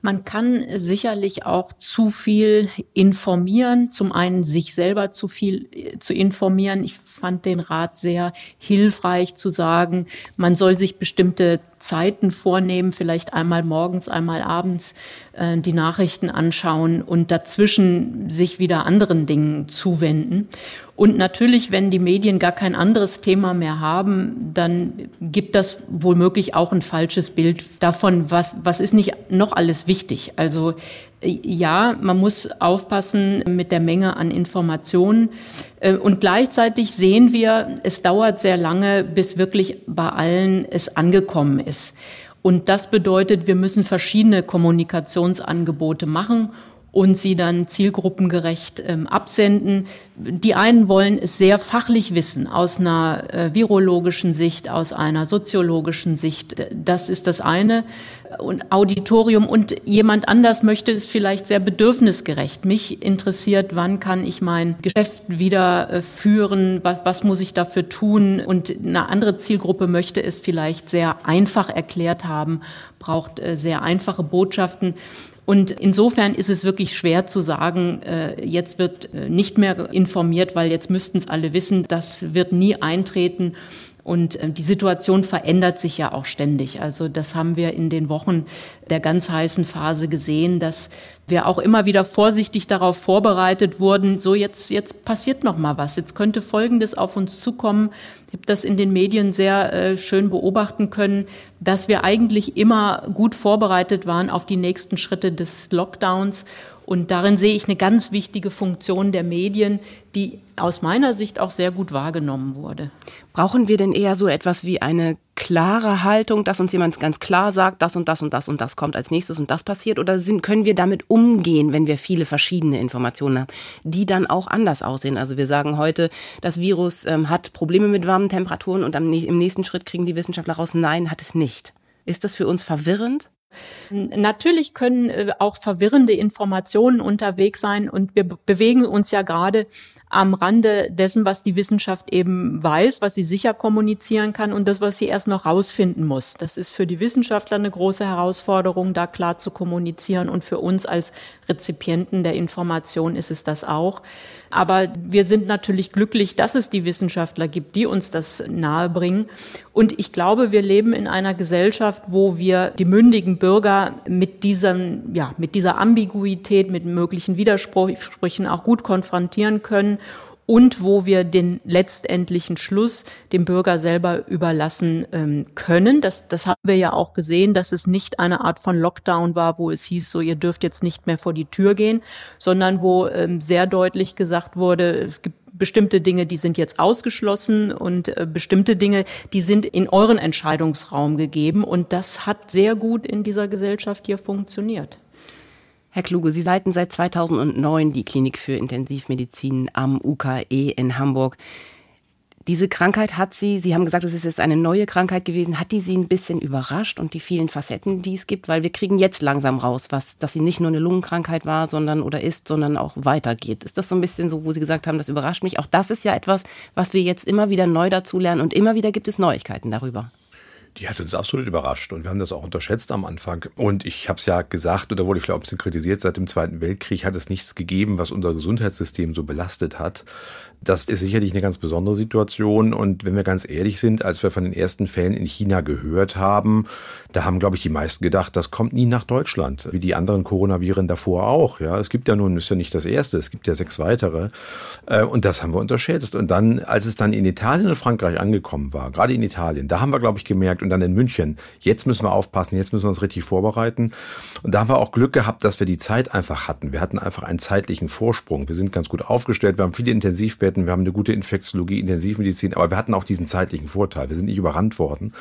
Man kann sicherlich auch zu viel informieren, zum einen sich selber zu viel äh, zu informieren. Ich fand den Rat sehr hilfreich zu sagen, man soll sich bestimmte Zeiten vornehmen, vielleicht einmal morgens, einmal abends äh, die Nachrichten anschauen und dazwischen sich wieder anderen Dingen zuwenden. Und natürlich, wenn die Medien gar kein anderes Thema mehr haben, dann gibt das womöglich auch ein falsches Bild davon, was, was ist nicht noch alles wichtig. Also äh, ja, man muss aufpassen mit der Menge an Informationen. Äh, und gleichzeitig sehen wir, es dauert sehr lange, bis wirklich bei allen es angekommen ist. Und das bedeutet, wir müssen verschiedene Kommunikationsangebote machen und sie dann zielgruppengerecht ähm, absenden. Die einen wollen es sehr fachlich wissen, aus einer äh, virologischen Sicht, aus einer soziologischen Sicht. Das ist das eine. Und Auditorium und jemand anders möchte es vielleicht sehr bedürfnisgerecht. Mich interessiert, wann kann ich mein Geschäft wieder äh, führen, was, was muss ich dafür tun? Und eine andere Zielgruppe möchte es vielleicht sehr einfach erklärt haben, braucht äh, sehr einfache Botschaften. Und insofern ist es wirklich schwer zu sagen, äh, jetzt wird äh, nicht mehr informiert, weil jetzt müssten es alle wissen. Das wird nie eintreten. Und äh, die Situation verändert sich ja auch ständig. Also das haben wir in den Wochen der ganz heißen Phase gesehen, dass wir auch immer wieder vorsichtig darauf vorbereitet wurden, so jetzt, jetzt passiert noch mal was, jetzt könnte Folgendes auf uns zukommen. Ich habe das in den Medien sehr äh, schön beobachten können, dass wir eigentlich immer gut vorbereitet waren auf die nächsten Schritte des Lockdowns und darin sehe ich eine ganz wichtige Funktion der Medien, die aus meiner Sicht auch sehr gut wahrgenommen wurde.
Brauchen wir denn eher so etwas wie eine klare Haltung, dass uns jemand ganz klar sagt, das und das und das und das kommt als nächstes und das passiert? Oder sind, können wir damit umgehen, wenn wir viele verschiedene Informationen haben, die dann auch anders aussehen? Also wir sagen heute, das Virus ähm, hat Probleme mit warmen Temperaturen und am, im nächsten Schritt kriegen die Wissenschaftler raus, nein, hat es nicht. Ist das für uns verwirrend?
Natürlich können äh, auch verwirrende Informationen unterwegs sein und wir bewegen uns ja gerade am Rande dessen, was die Wissenschaft eben weiß, was sie sicher kommunizieren kann und das, was sie erst noch rausfinden muss. Das ist für die Wissenschaftler eine große Herausforderung, da klar zu kommunizieren und für uns als Rezipienten der Information ist es das auch. Aber wir sind natürlich glücklich, dass es die Wissenschaftler gibt, die uns das nahebringen. Und ich glaube, wir leben in einer Gesellschaft, wo wir die mündigen Bürger mit diesem, ja, mit dieser Ambiguität, mit möglichen Widersprüchen auch gut konfrontieren können und wo wir den letztendlichen Schluss dem Bürger selber überlassen ähm, können. Das, das haben wir ja auch gesehen, dass es nicht eine Art von Lockdown war, wo es hieß, so ihr dürft jetzt nicht mehr vor die Tür gehen, sondern wo ähm, sehr deutlich gesagt wurde, es gibt bestimmte Dinge, die sind jetzt ausgeschlossen und äh, bestimmte Dinge, die sind in euren Entscheidungsraum gegeben. Und das hat sehr gut in dieser Gesellschaft hier funktioniert.
Herr Kluge, Sie leiten seit 2009 die Klinik für Intensivmedizin am UKE in Hamburg. Diese Krankheit hat Sie, Sie haben gesagt, es ist jetzt eine neue Krankheit gewesen, hat die Sie ein bisschen überrascht und die vielen Facetten, die es gibt? Weil wir kriegen jetzt langsam raus, was, dass sie nicht nur eine Lungenkrankheit war, sondern oder ist, sondern auch weitergeht. Ist das so ein bisschen so, wo Sie gesagt haben, das überrascht mich? Auch das ist ja etwas, was wir jetzt immer wieder neu dazulernen und immer wieder gibt es Neuigkeiten darüber.
Die hat uns absolut überrascht und wir haben das auch unterschätzt am Anfang. Und ich habe es ja gesagt, oder wurde ich vielleicht ein bisschen kritisiert, seit dem Zweiten Weltkrieg hat es nichts gegeben, was unser Gesundheitssystem so belastet hat. Das ist sicherlich eine ganz besondere Situation. Und wenn wir ganz ehrlich sind, als wir von den ersten Fällen in China gehört haben, da haben, glaube ich, die meisten gedacht, das kommt nie nach Deutschland, wie die anderen Coronaviren davor auch. Ja, es gibt ja nun, ist ja nicht das erste, es gibt ja sechs weitere. Äh, und das haben wir unterschätzt. Und dann, als es dann in Italien und Frankreich angekommen war, gerade in Italien, da haben wir, glaube ich, gemerkt, und dann in München, jetzt müssen wir aufpassen, jetzt müssen wir uns richtig vorbereiten. Und da haben wir auch Glück gehabt, dass wir die Zeit einfach hatten. Wir hatten einfach einen zeitlichen Vorsprung. Wir sind ganz gut aufgestellt, wir haben viele Intensivbetten, wir haben eine gute Infektiologie, Intensivmedizin, aber wir hatten auch diesen zeitlichen Vorteil. Wir sind nicht überrannt worden.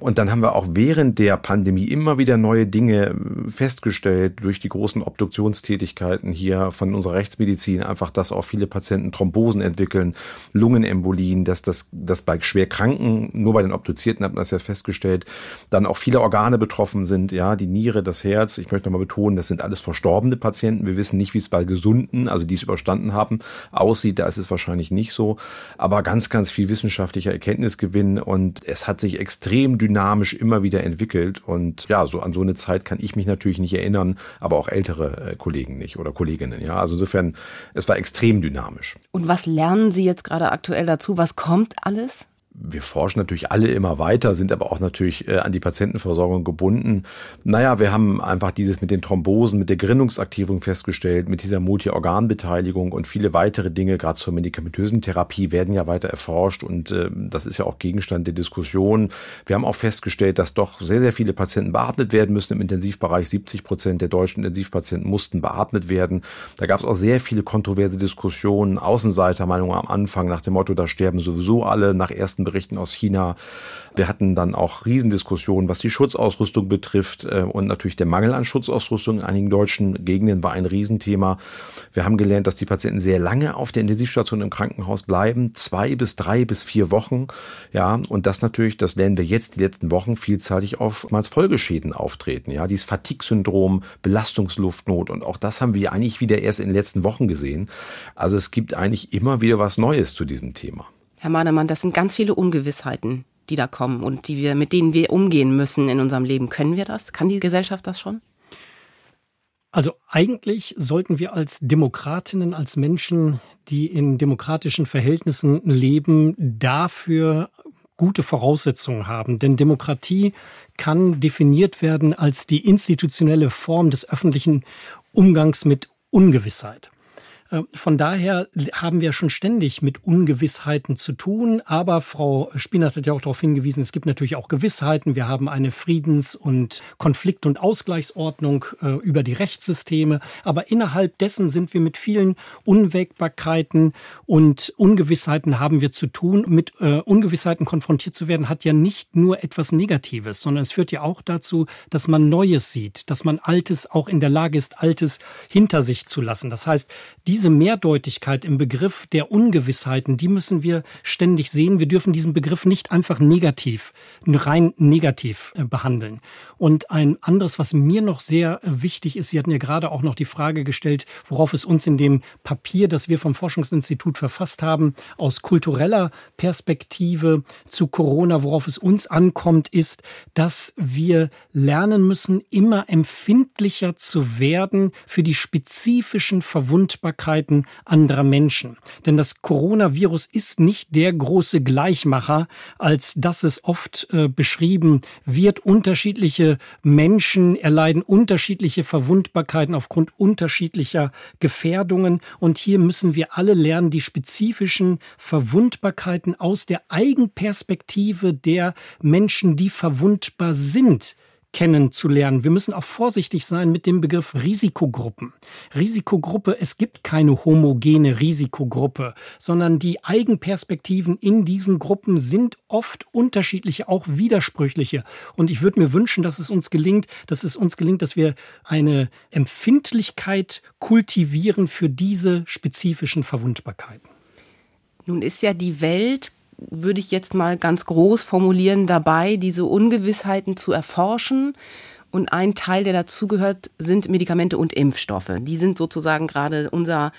Und dann haben wir auch während der Pandemie immer wieder neue Dinge festgestellt durch die großen Obduktionstätigkeiten hier von unserer Rechtsmedizin, einfach, dass auch viele Patienten Thrombosen entwickeln, Lungenembolien, dass das, dass bei Schwerkranken, nur bei den Obduzierten hat man das ja festgestellt, dann auch viele Organe betroffen sind, ja, die Niere, das Herz. Ich möchte nochmal betonen, das sind alles verstorbene Patienten. Wir wissen nicht, wie es bei Gesunden, also die es überstanden haben, aussieht. Da ist es wahrscheinlich nicht so. Aber ganz, ganz viel wissenschaftlicher Erkenntnisgewinn und es hat sich extrem dynamisch immer wieder entwickelt. Und ja, so an so eine Zeit kann ich mich natürlich nicht erinnern, aber auch ältere äh, Kollegen nicht oder Kolleginnen. Ja, also insofern, es war extrem dynamisch.
Und was lernen Sie jetzt gerade aktuell dazu? Was kommt alles?
Wir forschen natürlich alle immer weiter, sind aber auch natürlich äh, an die Patientenversorgung gebunden. Naja, wir haben einfach dieses mit den Thrombosen, mit der Gerinnungsaktivierung festgestellt, mit dieser Multiorganbeteiligung und viele weitere Dinge, gerade zur medikamentösen Therapie, werden ja weiter erforscht und äh, das ist ja auch Gegenstand der Diskussion. Wir haben auch festgestellt, dass doch sehr, sehr viele Patienten beatmet werden müssen im Intensivbereich. 70 Prozent der deutschen Intensivpatienten mussten beatmet werden. Da gab es auch sehr viele kontroverse Diskussionen, Außenseitermeinungen am Anfang nach dem Motto, da sterben sowieso alle nach ersten ersten Berichten aus China. Wir hatten dann auch Riesendiskussionen, was die Schutzausrüstung betrifft. Äh, und natürlich der Mangel an Schutzausrüstung in einigen deutschen Gegenden war ein Riesenthema. Wir haben gelernt, dass die Patienten sehr lange auf der Intensivstation im Krankenhaus bleiben. Zwei bis drei bis vier Wochen. Ja, und das natürlich, das lernen wir jetzt die letzten Wochen vielzeitig oftmals Folgeschäden auftreten. Ja, dieses Fatigue-Syndrom, Belastungsluftnot. Und auch das haben wir eigentlich wieder erst in den letzten Wochen gesehen. Also es gibt eigentlich immer wieder was Neues zu diesem Thema.
Herr Mahnemann, das sind ganz viele Ungewissheiten, die da kommen und die wir, mit denen wir umgehen müssen in unserem Leben. Können wir das? Kann die Gesellschaft das schon?
Also eigentlich sollten wir als Demokratinnen, als Menschen, die in demokratischen Verhältnissen leben, dafür gute Voraussetzungen haben. Denn Demokratie kann definiert werden als die institutionelle Form des öffentlichen Umgangs mit Ungewissheit. Äh, von daher haben wir schon ständig mit Ungewissheiten zu tun. Aber Frau Spinat hat ja auch darauf hingewiesen, es gibt natürlich auch Gewissheiten. Wir haben eine Friedens- und Konflikt- und Ausgleichsordnung äh, über die Rechtssysteme. Aber innerhalb dessen sind wir mit vielen Unwägbarkeiten und Ungewissheiten haben wir zu tun. Mit äh, Ungewissheiten konfrontiert zu werden, hat ja nicht nur etwas Negatives, sondern es führt ja auch dazu, dass man Neues sieht, dass man Altes auch in der Lage ist, Altes hinter sich zu lassen. Das heißt, diese diese Mehrdeutigkeit im Begriff der Ungewissheiten, die müssen wir ständig sehen. Wir dürfen diesen Begriff nicht einfach negativ, rein negativ äh, behandeln. Und ein anderes, was mir noch sehr äh, wichtig ist, Sie hatten ja gerade auch noch die Frage gestellt, worauf es uns in dem Papier, das wir vom Forschungsinstitut verfasst haben, aus kultureller Perspektive zu Corona, worauf es uns ankommt, ist, dass wir lernen müssen, immer empfindlicher zu werden für die spezifischen Verwundbarkeiten Krankheiten anderer Menschen. Denn das Coronavirus ist nicht der große Gleichmacher, als dass es oft äh, beschrieben wird. Unterschiedliche Menschen erleiden unterschiedliche Verwundbarkeiten aufgrund unterschiedlicher Gefährdungen. Und hier müssen wir alle lernen, die spezifischen Verwundbarkeiten aus der Eigenperspektive der Menschen, die verwundbar sind, kennenzulernen. Wir müssen auch vorsichtig sein mit dem Begriff Risikogruppen. Risikogruppe, es gibt keine homogene Risikogruppe, sondern die Eigenperspektiven in diesen Gruppen sind oft unterschiedliche, auch widersprüchliche. Und ich würde mir wünschen, dass es uns gelingt, dass es uns gelingt, dass wir eine Empfindlichkeit kultivieren für diese spezifischen Verwundbarkeiten.
Nun ist ja die Welt würde ich jetzt mal ganz groß formulieren, dabei, diese Ungewissheiten zu erforschen. Und ein Teil, der dazugehört, sind Medikamente und Impfstoffe. Die sind sozusagen gerade unser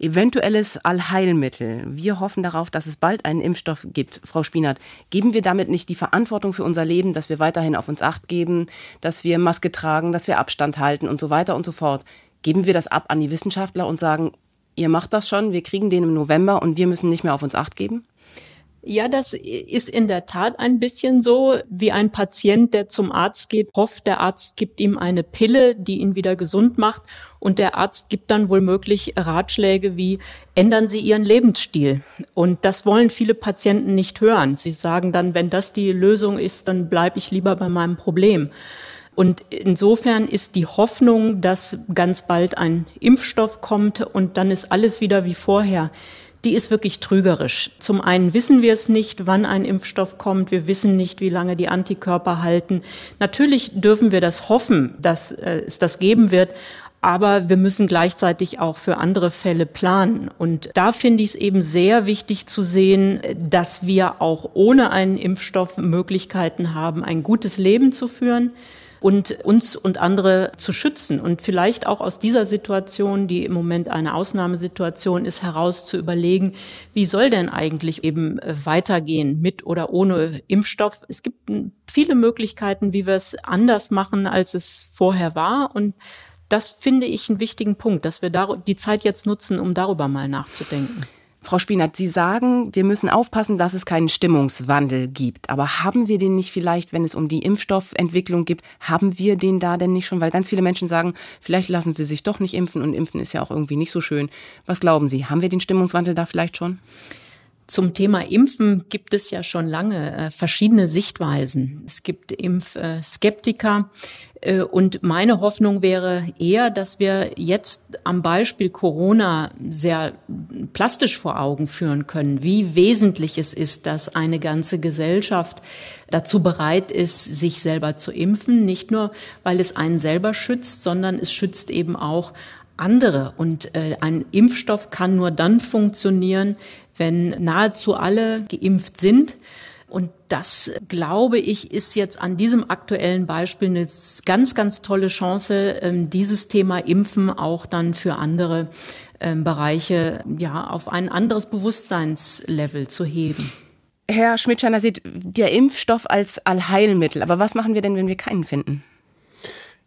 eventuelles Allheilmittel. Wir hoffen darauf, dass es bald einen Impfstoff gibt. Frau Spinat, geben wir damit nicht die Verantwortung für unser Leben, dass wir weiterhin auf uns acht geben, dass wir Maske tragen, dass wir Abstand halten und so weiter und so fort? Geben wir das ab an die Wissenschaftler und sagen, ihr macht das schon, wir kriegen den im November und wir müssen nicht mehr auf uns acht geben?
Ja, das ist in der Tat ein bisschen so, wie ein Patient, der zum Arzt geht, hofft, der Arzt gibt ihm eine Pille, die ihn wieder gesund macht und der Arzt gibt dann womöglich Ratschläge wie, ändern Sie Ihren Lebensstil. Und das wollen viele Patienten nicht hören. Sie sagen dann, wenn das die Lösung ist, dann bleibe ich lieber bei meinem Problem. Und insofern ist die Hoffnung, dass ganz bald ein Impfstoff kommt und dann ist alles wieder wie vorher die ist wirklich trügerisch. Zum einen wissen wir es nicht, wann ein Impfstoff kommt. Wir wissen nicht, wie lange die Antikörper halten. Natürlich dürfen wir das hoffen, dass äh, es das geben wird. Aber wir müssen gleichzeitig auch für andere Fälle planen. Und da finde ich es eben sehr wichtig zu sehen, dass wir auch ohne einen Impfstoff Möglichkeiten haben, ein gutes Leben zu führen und uns und andere zu schützen und vielleicht auch aus dieser Situation, die im Moment eine Ausnahmesituation ist, heraus zu überlegen, wie soll denn eigentlich eben äh, weitergehen mit oder ohne Impfstoff. Es gibt viele Möglichkeiten, wie wir es anders machen, als es vorher war und das finde ich einen wichtigen Punkt, dass wir die Zeit jetzt nutzen, um darüber mal nachzudenken.
Frau Spinat, Sie sagen, wir müssen aufpassen, dass es keinen Stimmungswandel gibt. Aber haben wir den nicht vielleicht, wenn es um die Impfstoffentwicklung geht, haben wir den da denn nicht schon? Weil ganz viele Menschen sagen, vielleicht lassen sie sich doch nicht impfen und impfen ist ja auch irgendwie nicht so schön. Was glauben Sie, haben wir den Stimmungswandel da vielleicht schon?
Zum Thema Impfen gibt es ja schon lange äh, verschiedene Sichtweisen. Es gibt Impfskeptiker äh, und meine Hoffnung wäre eher, dass wir jetzt am Beispiel Corona sehr plastisch vor Augen führen können, wie wesentlich es ist, dass eine ganze Gesellschaft dazu bereit ist, sich selber zu impfen. Nicht nur, weil es einen selber schützt, sondern es schützt eben auch andere. Und äh, ein Impfstoff kann nur dann funktionieren, wenn nahezu alle geimpft sind. Und das, glaube ich, ist jetzt an diesem aktuellen Beispiel eine ganz, ganz tolle Chance, ähm, dieses Thema Impfen auch dann für andere ähm, Bereiche ja auf ein anderes Bewusstseinslevel zu heben.
Herr Schmidt-Scheiner sieht der Impfstoff als Allheilmittel. Aber was machen wir denn, wenn wir keinen finden?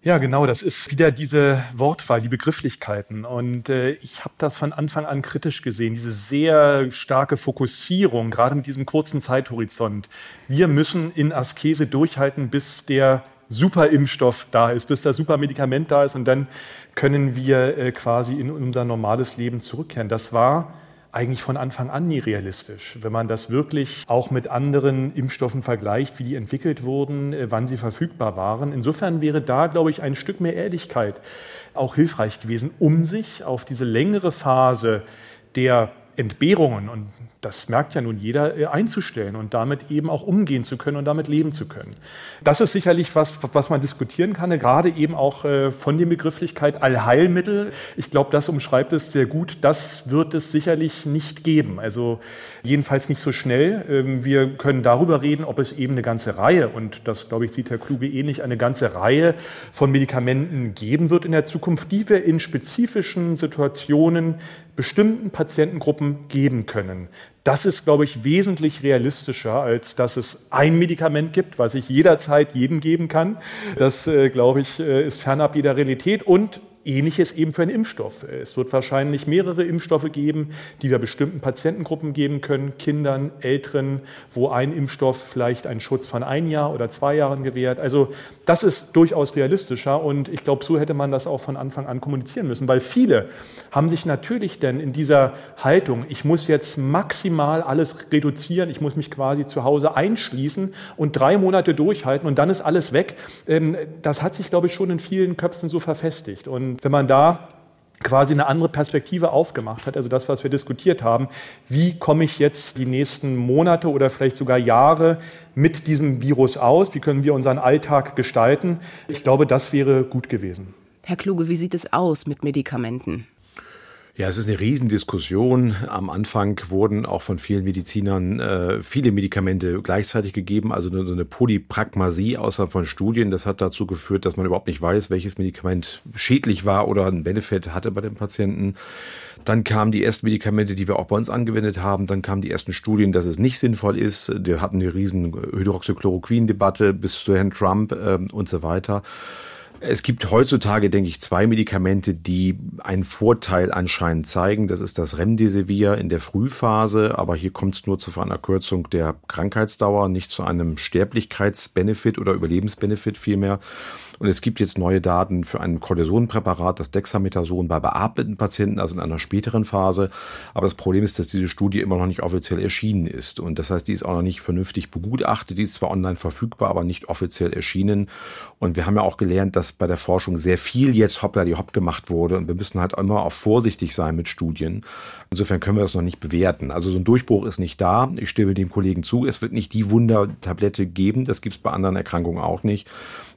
Ja, genau, das ist wieder diese Wortwahl, die Begrifflichkeiten. Und äh, ich habe das von Anfang an kritisch gesehen, diese sehr starke Fokussierung, gerade mit diesem kurzen Zeithorizont. Wir müssen in Askese durchhalten, bis der Superimpfstoff da ist, bis das Supermedikament da ist und dann können wir äh, quasi in unser normales Leben zurückkehren. Das war eigentlich von Anfang an nie realistisch. Wenn man das wirklich auch mit anderen Impfstoffen vergleicht, wie die entwickelt wurden, äh, wann sie verfügbar waren. Insofern wäre da, glaube ich, ein Stück mehr Ehrlichkeit auch hilfreich gewesen, um sich auf diese längere Phase der Entbehrungen und das merkt ja nun jeder, äh, einzustellen und damit eben auch umgehen zu können und damit leben zu können. Das ist sicherlich was, was man diskutieren kann, gerade eben auch äh, von der Begrifflichkeit Allheilmittel. Ich glaube, das umschreibt es sehr gut. Das wird es sicherlich nicht geben. Also jedenfalls nicht so schnell. Ähm, wir können darüber reden, ob es eben eine ganze Reihe, und das, glaube ich, sieht Herr Kluge ähnlich, eine ganze Reihe von Medikamenten geben wird in der Zukunft, die wir in spezifischen Situationen bestimmten Patientengruppen geben können. Das ist, glaube ich, wesentlich realistischer, als dass es ein Medikament gibt, was ich jederzeit jedem geben kann. Das, äh, glaube ich, äh, ist fernab jeder Realität. Und Ähnliches eben für einen Impfstoff. Es wird wahrscheinlich mehrere Impfstoffe geben, die wir bestimmten Patientengruppen geben können, Kindern, Älteren, wo ein Impfstoff vielleicht einen Schutz von ein Jahr oder zwei Jahren gewährt. Also das ist durchaus realistischer und ich glaube, so hätte man das auch von Anfang an kommunizieren müssen, weil viele haben sich natürlich denn in dieser Haltung, ich muss jetzt maximal alles reduzieren, ich muss mich quasi zu Hause einschließen und drei Monate durchhalten und dann ist alles weg. Ähm, das hat sich, glaube ich, schon in vielen Köpfen so verfestigt. Und wenn man da quasi eine andere Perspektive aufgemacht hat, also das, was wir diskutiert haben, wie komme ich jetzt die nächsten Monate oder vielleicht sogar Jahre mit diesem Virus aus, wie können wir unseren Alltag gestalten, ich glaube, das wäre gut gewesen.
Herr Kluge, wie sieht es aus mit Medikamenten?
Ja, es ist eine Riesendiskussion. Am Anfang wurden auch von vielen Medizinern äh, viele Medikamente gleichzeitig gegeben, also so eine Polypragmasie außerhalb von Studien. Das hat dazu geführt, dass man überhaupt nicht weiß, welches Medikament schädlich war oder einen Benefit hatte bei dem Patienten. Dann kamen die ersten Medikamente, die wir auch bei uns angewendet haben. Dann kamen die ersten Studien, dass es nicht sinnvoll ist. Wir hatten eine riesen Hydroxychloroquin-Debatte bis zu Herrn Trump äh, und so weiter. Es gibt heutzutage, denke ich, zwei Medikamente, die einen Vorteil anscheinend zeigen. Das ist das Remdesivir in der Frühphase, aber hier kommt es nur zu einer Kürzung der Krankheitsdauer, nicht zu einem Sterblichkeitsbenefit oder Überlebensbenefit vielmehr. Und es gibt jetzt neue Daten für ein Cortisonpräparat, das Dexamethason bei beatmeten Patienten, also in einer späteren Phase. Aber das Problem ist, dass diese Studie immer noch nicht offiziell erschienen ist. Und das heißt, die ist auch noch nicht vernünftig begutachtet. Die ist zwar online verfügbar, aber nicht offiziell erschienen. Und wir haben ja auch gelernt, dass bei der Forschung sehr viel jetzt hoppla die hopp gemacht wurde. Und wir müssen halt immer auch vorsichtig sein mit Studien. Insofern können wir das noch nicht bewerten. Also so ein Durchbruch ist nicht da. Ich stimme dem Kollegen zu. Es wird nicht die Wundertablette geben. Das gibt es bei anderen Erkrankungen auch nicht.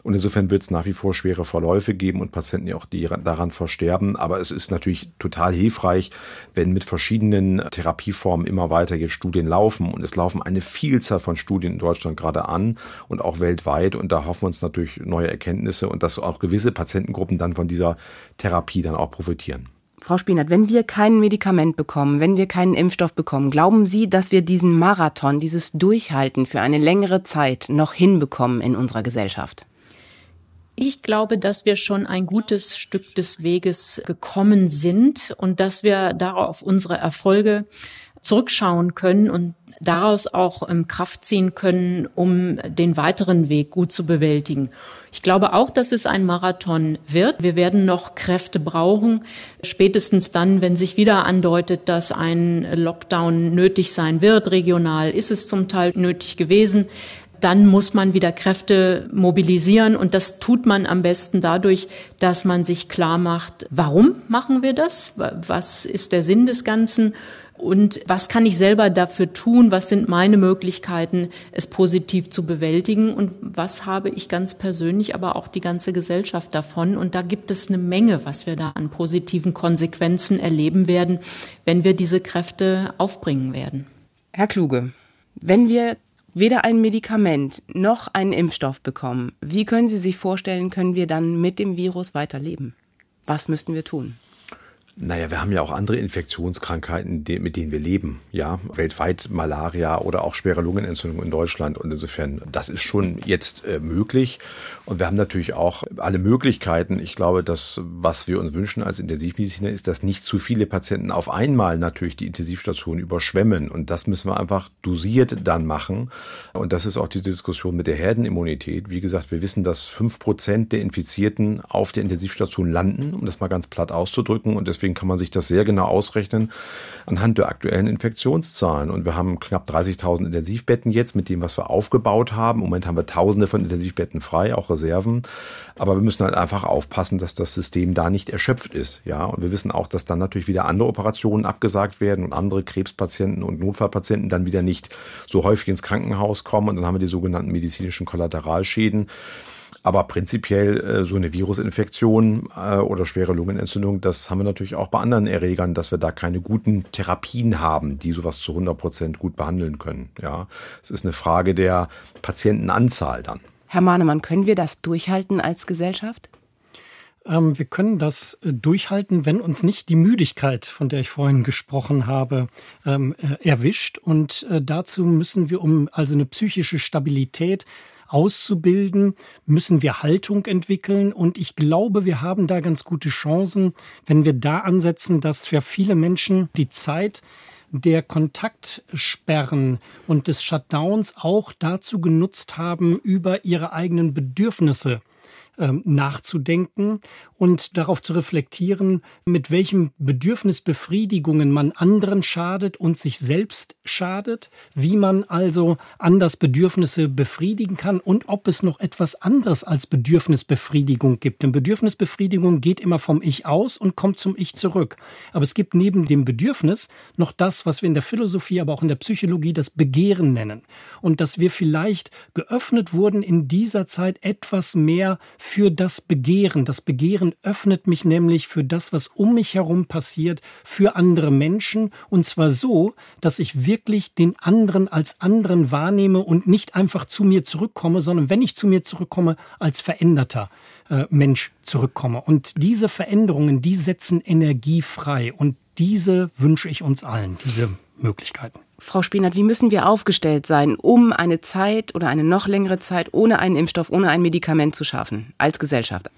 Und insofern wird es nach wie vor schwere Verläufe geben und Patienten, die auch die daran versterben. Aber es ist natürlich total hilfreich, wenn mit verschiedenen Therapieformen immer weiter jetzt Studien laufen. Und es laufen eine Vielzahl von Studien in Deutschland gerade an und auch weltweit. Und da hoffen wir uns natürlich neue Erkenntnisse und dass auch gewisse Patientengruppen dann von dieser Therapie dann auch profitieren.
Frau Spinat, wenn wir kein Medikament bekommen, wenn wir keinen Impfstoff bekommen, glauben Sie, dass wir diesen Marathon, dieses Durchhalten für eine längere Zeit noch hinbekommen in unserer Gesellschaft?
Ich glaube, dass wir schon ein gutes Stück des Weges gekommen sind und dass wir darauf unsere Erfolge zurückschauen können und daraus auch ähm, Kraft ziehen können, um den weiteren Weg gut zu bewältigen. Ich glaube auch, dass es ein Marathon wird. Wir werden noch Kräfte brauchen, spätestens dann, wenn sich wieder andeutet, dass ein Lockdown nötig sein wird. Regional ist es zum Teil nötig gewesen dann muss man wieder Kräfte mobilisieren und das tut man am besten dadurch, dass man sich klar macht, warum machen wir das? Was ist der Sinn des Ganzen? Und was kann ich selber dafür tun? Was sind meine Möglichkeiten, es positiv zu bewältigen? Und was habe ich ganz persönlich, aber auch die ganze Gesellschaft davon? Und da gibt es eine Menge, was wir da an positiven Konsequenzen erleben werden, wenn wir diese Kräfte aufbringen werden.
Herr Kluge, wenn wir weder ein Medikament noch einen Impfstoff bekommen, wie können Sie sich vorstellen, können wir dann mit dem Virus weiterleben? Was müssten wir tun?
Naja, wir haben ja auch andere Infektionskrankheiten, mit denen wir leben. Ja, weltweit Malaria oder auch schwere Lungenentzündung in Deutschland. Und insofern, das ist schon jetzt äh, möglich. Und wir haben natürlich auch alle Möglichkeiten. Ich glaube, das, was wir uns wünschen als Intensivmediziner, ist, dass nicht zu viele Patienten auf einmal natürlich die Intensivstation überschwemmen. Und das müssen wir einfach dosiert dann machen. Und das ist auch die Diskussion mit der Herdenimmunität. Wie gesagt, wir wissen, dass fünf Prozent der Infizierten auf der Intensivstation landen, um das mal ganz platt auszudrücken. Und deswegen kann man sich das sehr genau ausrechnen anhand der aktuellen Infektionszahlen. Und wir haben knapp 30.000 Intensivbetten jetzt mit dem, was wir aufgebaut haben. Im Moment haben wir Tausende von Intensivbetten frei, auch Reserven. Aber wir müssen halt einfach aufpassen, dass das System da nicht erschöpft ist. Ja, und wir wissen auch, dass dann natürlich wieder andere Operationen abgesagt werden und andere Krebspatienten und Notfallpatienten dann wieder nicht so häufig ins Krankenhaus kommen. Und dann haben wir die sogenannten medizinischen Kollateralschäden. Aber prinzipiell äh, so eine Virusinfektion äh, oder schwere Lungenentzündung, das haben wir natürlich auch bei anderen Erregern, dass wir da keine guten Therapien haben, die sowas zu 100 Prozent gut behandeln können. Ja, es ist eine Frage der Patientenanzahl dann.
Herr Mahnemann, können wir das durchhalten als Gesellschaft?
Ähm, wir können das äh, durchhalten, wenn uns nicht die Müdigkeit, von der ich vorhin gesprochen habe, ähm, äh, erwischt. Und äh, dazu müssen wir, um also eine psychische Stabilität auszubilden, müssen wir Haltung entwickeln. Und ich glaube, wir haben da ganz gute Chancen, wenn wir da ansetzen, dass für viele Menschen die Zeit der Kontaktsperren und des Shutdowns auch dazu genutzt haben, über ihre eigenen Bedürfnisse ähm, nachzudenken und darauf zu reflektieren, mit welchen Bedürfnisbefriedigungen man anderen schadet und sich selbst schadet, wie man also anders Bedürfnisse befriedigen kann und ob es noch etwas anderes als Bedürfnisbefriedigung gibt. Denn Bedürfnisbefriedigung geht immer vom Ich aus und kommt zum Ich zurück. Aber es gibt neben dem Bedürfnis noch das, was wir in der Philosophie, aber auch in der Psychologie das Begehren nennen. Und dass wir vielleicht geöffnet wurden in dieser Zeit etwas mehr für das Begehren. Das Begehren öffnet mich nämlich für das, was um mich herum passiert, für andere Menschen. Und zwar so, dass ich wirklich den anderen als anderen wahrnehme und nicht einfach zu mir zurückkomme, sondern wenn ich zu mir zurückkomme, als veränderter äh, Mensch zurückkomme. Und diese Veränderungen, die setzen Energie frei. Und diese wünsche ich uns allen, diese Möglichkeiten.
Frau Spinat, wie müssen wir aufgestellt sein, um eine Zeit oder eine noch längere Zeit ohne einen Impfstoff, ohne ein Medikament zu schaffen, als Gesellschaft?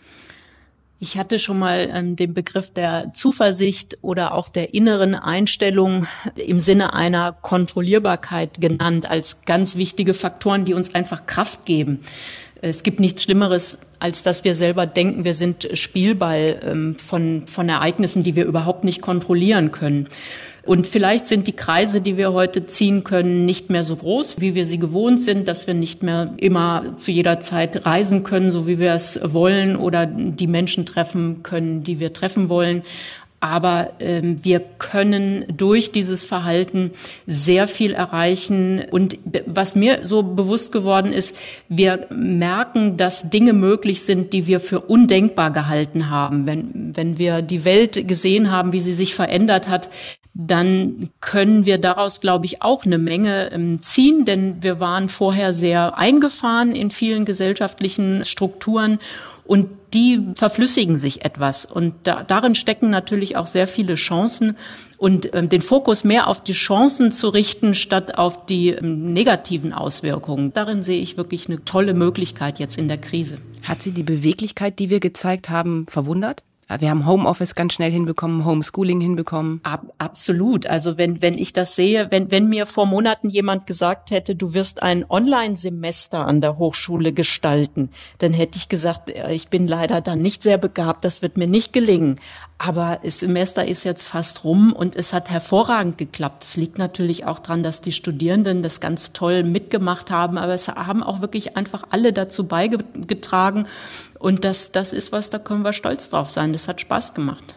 Ich hatte schon mal ähm, den Begriff der Zuversicht oder auch der inneren Einstellung im Sinne einer Kontrollierbarkeit genannt als ganz wichtige Faktoren, die uns einfach Kraft geben. Es gibt nichts Schlimmeres, als dass wir selber denken, wir sind Spielball ähm, von, von Ereignissen, die wir überhaupt nicht kontrollieren können. Und vielleicht sind die Kreise, die wir heute ziehen können, nicht mehr so groß, wie wir sie gewohnt sind, dass wir nicht mehr immer zu jeder Zeit reisen können, so wie wir es wollen oder die Menschen treffen können, die wir treffen wollen. Aber ähm, wir können durch dieses Verhalten sehr viel erreichen. Und was mir so bewusst geworden ist, wir merken, dass Dinge möglich sind, die wir für undenkbar gehalten haben. Wenn, wenn wir die Welt gesehen haben, wie sie sich verändert hat, dann können wir daraus, glaube ich, auch eine Menge ähm, ziehen, denn wir waren vorher sehr eingefahren in vielen gesellschaftlichen Strukturen und die verflüssigen sich etwas. Und da, darin stecken natürlich auch sehr viele Chancen. Und ähm, den Fokus mehr auf die Chancen zu richten, statt auf die ähm, negativen Auswirkungen, darin sehe ich wirklich eine tolle Möglichkeit jetzt in der Krise.
Hat Sie die Beweglichkeit, die wir gezeigt haben, verwundert? Wir haben Homeoffice ganz schnell hinbekommen, Homeschooling hinbekommen.
Ab, absolut. Also wenn, wenn ich das sehe, wenn, wenn mir vor Monaten jemand gesagt hätte, du wirst ein Online-Semester an der Hochschule gestalten, dann hätte ich gesagt, äh, ich bin leider dann nicht sehr begabt, das wird mir nicht gelingen. Aber das Semester ist jetzt fast rum und es hat hervorragend geklappt. Es liegt natürlich auch dran, dass die Studierenden das ganz toll mitgemacht haben, aber es haben auch wirklich einfach alle dazu beigetragen. Und das, das ist was, da können wir stolz drauf sein. Das hat Spaß gemacht.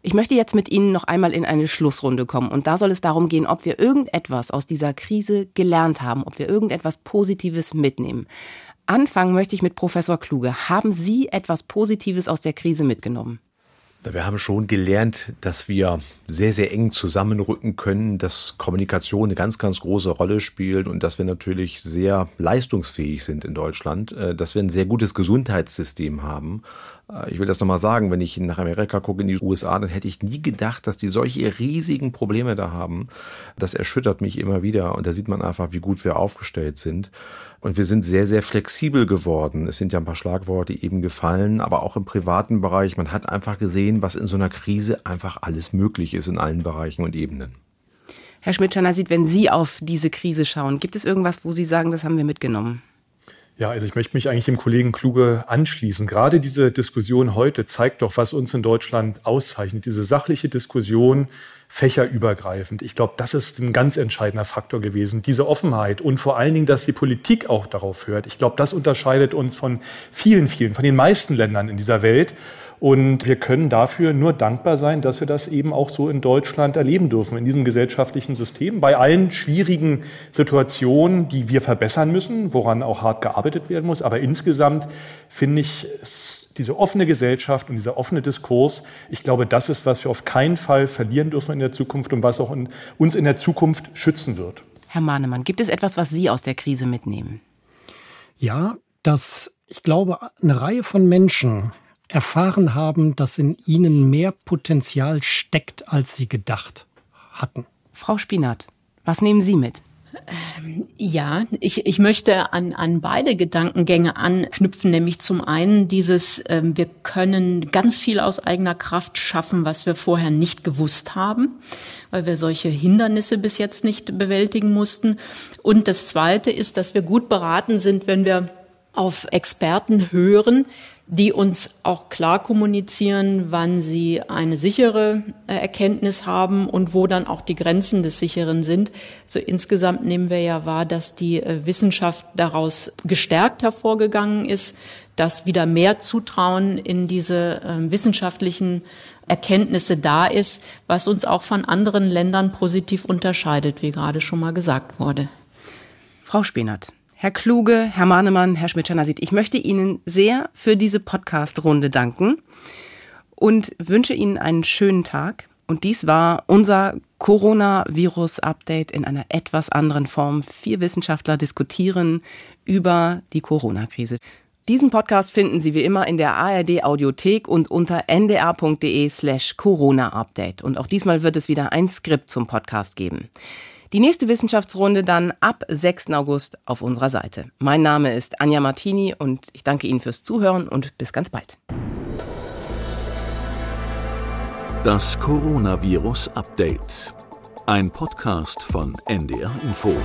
Ich möchte jetzt mit Ihnen noch einmal in eine Schlussrunde kommen. Und da soll es darum gehen, ob wir irgendetwas aus dieser Krise gelernt haben, ob wir irgendetwas Positives mitnehmen. Anfangen möchte ich mit Professor Kluge. Haben Sie etwas Positives aus der Krise mitgenommen?
Wir haben schon gelernt, dass wir sehr, sehr eng zusammenrücken können, dass Kommunikation eine ganz, ganz große Rolle spielt und dass wir natürlich sehr leistungsfähig sind in Deutschland, äh, dass wir ein sehr gutes Gesundheitssystem haben. Äh, ich will das nochmal sagen, wenn ich nach Amerika gucke, in die USA, dann hätte ich nie gedacht, dass die solche riesigen Probleme da haben. Das erschüttert mich immer wieder und da sieht man einfach, wie gut wir aufgestellt sind. Und wir sind sehr, sehr flexibel geworden. Es sind ja ein paar Schlagworte eben gefallen, aber auch im privaten Bereich. Man hat einfach gesehen, was in so einer Krise einfach alles möglich ist in allen Bereichen und Ebenen.
Herr Schmidt-Schanasit, wenn Sie auf diese Krise schauen, gibt es irgendwas, wo Sie sagen, das haben wir mitgenommen?
Ja, also ich möchte mich eigentlich dem Kollegen Kluge anschließen. Gerade diese Diskussion heute zeigt doch, was uns in Deutschland auszeichnet. Diese sachliche Diskussion, fächerübergreifend. Ich glaube, das ist ein ganz entscheidender Faktor gewesen. Diese Offenheit und vor allen Dingen, dass die Politik auch darauf hört. Ich glaube, das unterscheidet uns von vielen, vielen, von den meisten Ländern in dieser Welt. Und wir können dafür nur dankbar sein, dass wir das eben auch so in Deutschland erleben dürfen, in diesem gesellschaftlichen System. Bei allen schwierigen Situationen, die wir verbessern müssen, woran auch hart gearbeitet werden muss. Aber insgesamt finde ich diese offene Gesellschaft und dieser offene Diskurs, ich glaube, das ist, was wir auf keinen Fall verlieren dürfen in der Zukunft und was auch in, uns in der Zukunft schützen wird.
Herr Mahnemann, gibt es etwas, was Sie aus der Krise mitnehmen?
Ja, dass ich glaube, eine Reihe von Menschen erfahren haben, dass in ihnen mehr Potenzial steckt, als sie gedacht hatten.
Frau Spinat, was nehmen Sie mit?
Ähm, ja, ich, ich möchte an, an beide Gedankengänge anknüpfen, nämlich zum einen dieses, äh, wir können ganz viel aus eigener Kraft schaffen, was wir vorher nicht gewusst haben, weil wir solche Hindernisse bis jetzt nicht bewältigen mussten. Und das Zweite ist, dass wir gut beraten sind, wenn wir auf Experten hören, die uns auch klar kommunizieren, wann sie eine sichere äh, Erkenntnis haben und wo dann auch die Grenzen des Sicheren sind. So insgesamt nehmen wir ja wahr, dass die äh, Wissenschaft daraus gestärkt hervorgegangen ist, dass wieder mehr Zutrauen in diese äh, wissenschaftlichen Erkenntnisse da ist, was uns auch von anderen Ländern positiv unterscheidet, wie gerade schon mal gesagt wurde.
Frau Spenert, Herr Kluge, Herr Mahnemann, Herr Schmidt-Schanasit, ich möchte Ihnen sehr für diese Podcast-Runde danken und wünsche Ihnen einen schönen Tag. Und dies war unser Coronavirus-Update in einer etwas anderen Form. Vier Wissenschaftler diskutieren über die Corona-Krise. Diesen Podcast finden Sie wie immer in der ARD Audiothek und unter ndr.de slash Corona-Update. Und auch diesmal wird es wieder ein Skript zum Podcast geben. Die nächste Wissenschaftsrunde dann ab 6. August auf unserer Seite. Mein Name ist Anja Martini und ich danke Ihnen fürs Zuhören und bis ganz bald.
Das Coronavirus Update. Ein Podcast von NDR Info.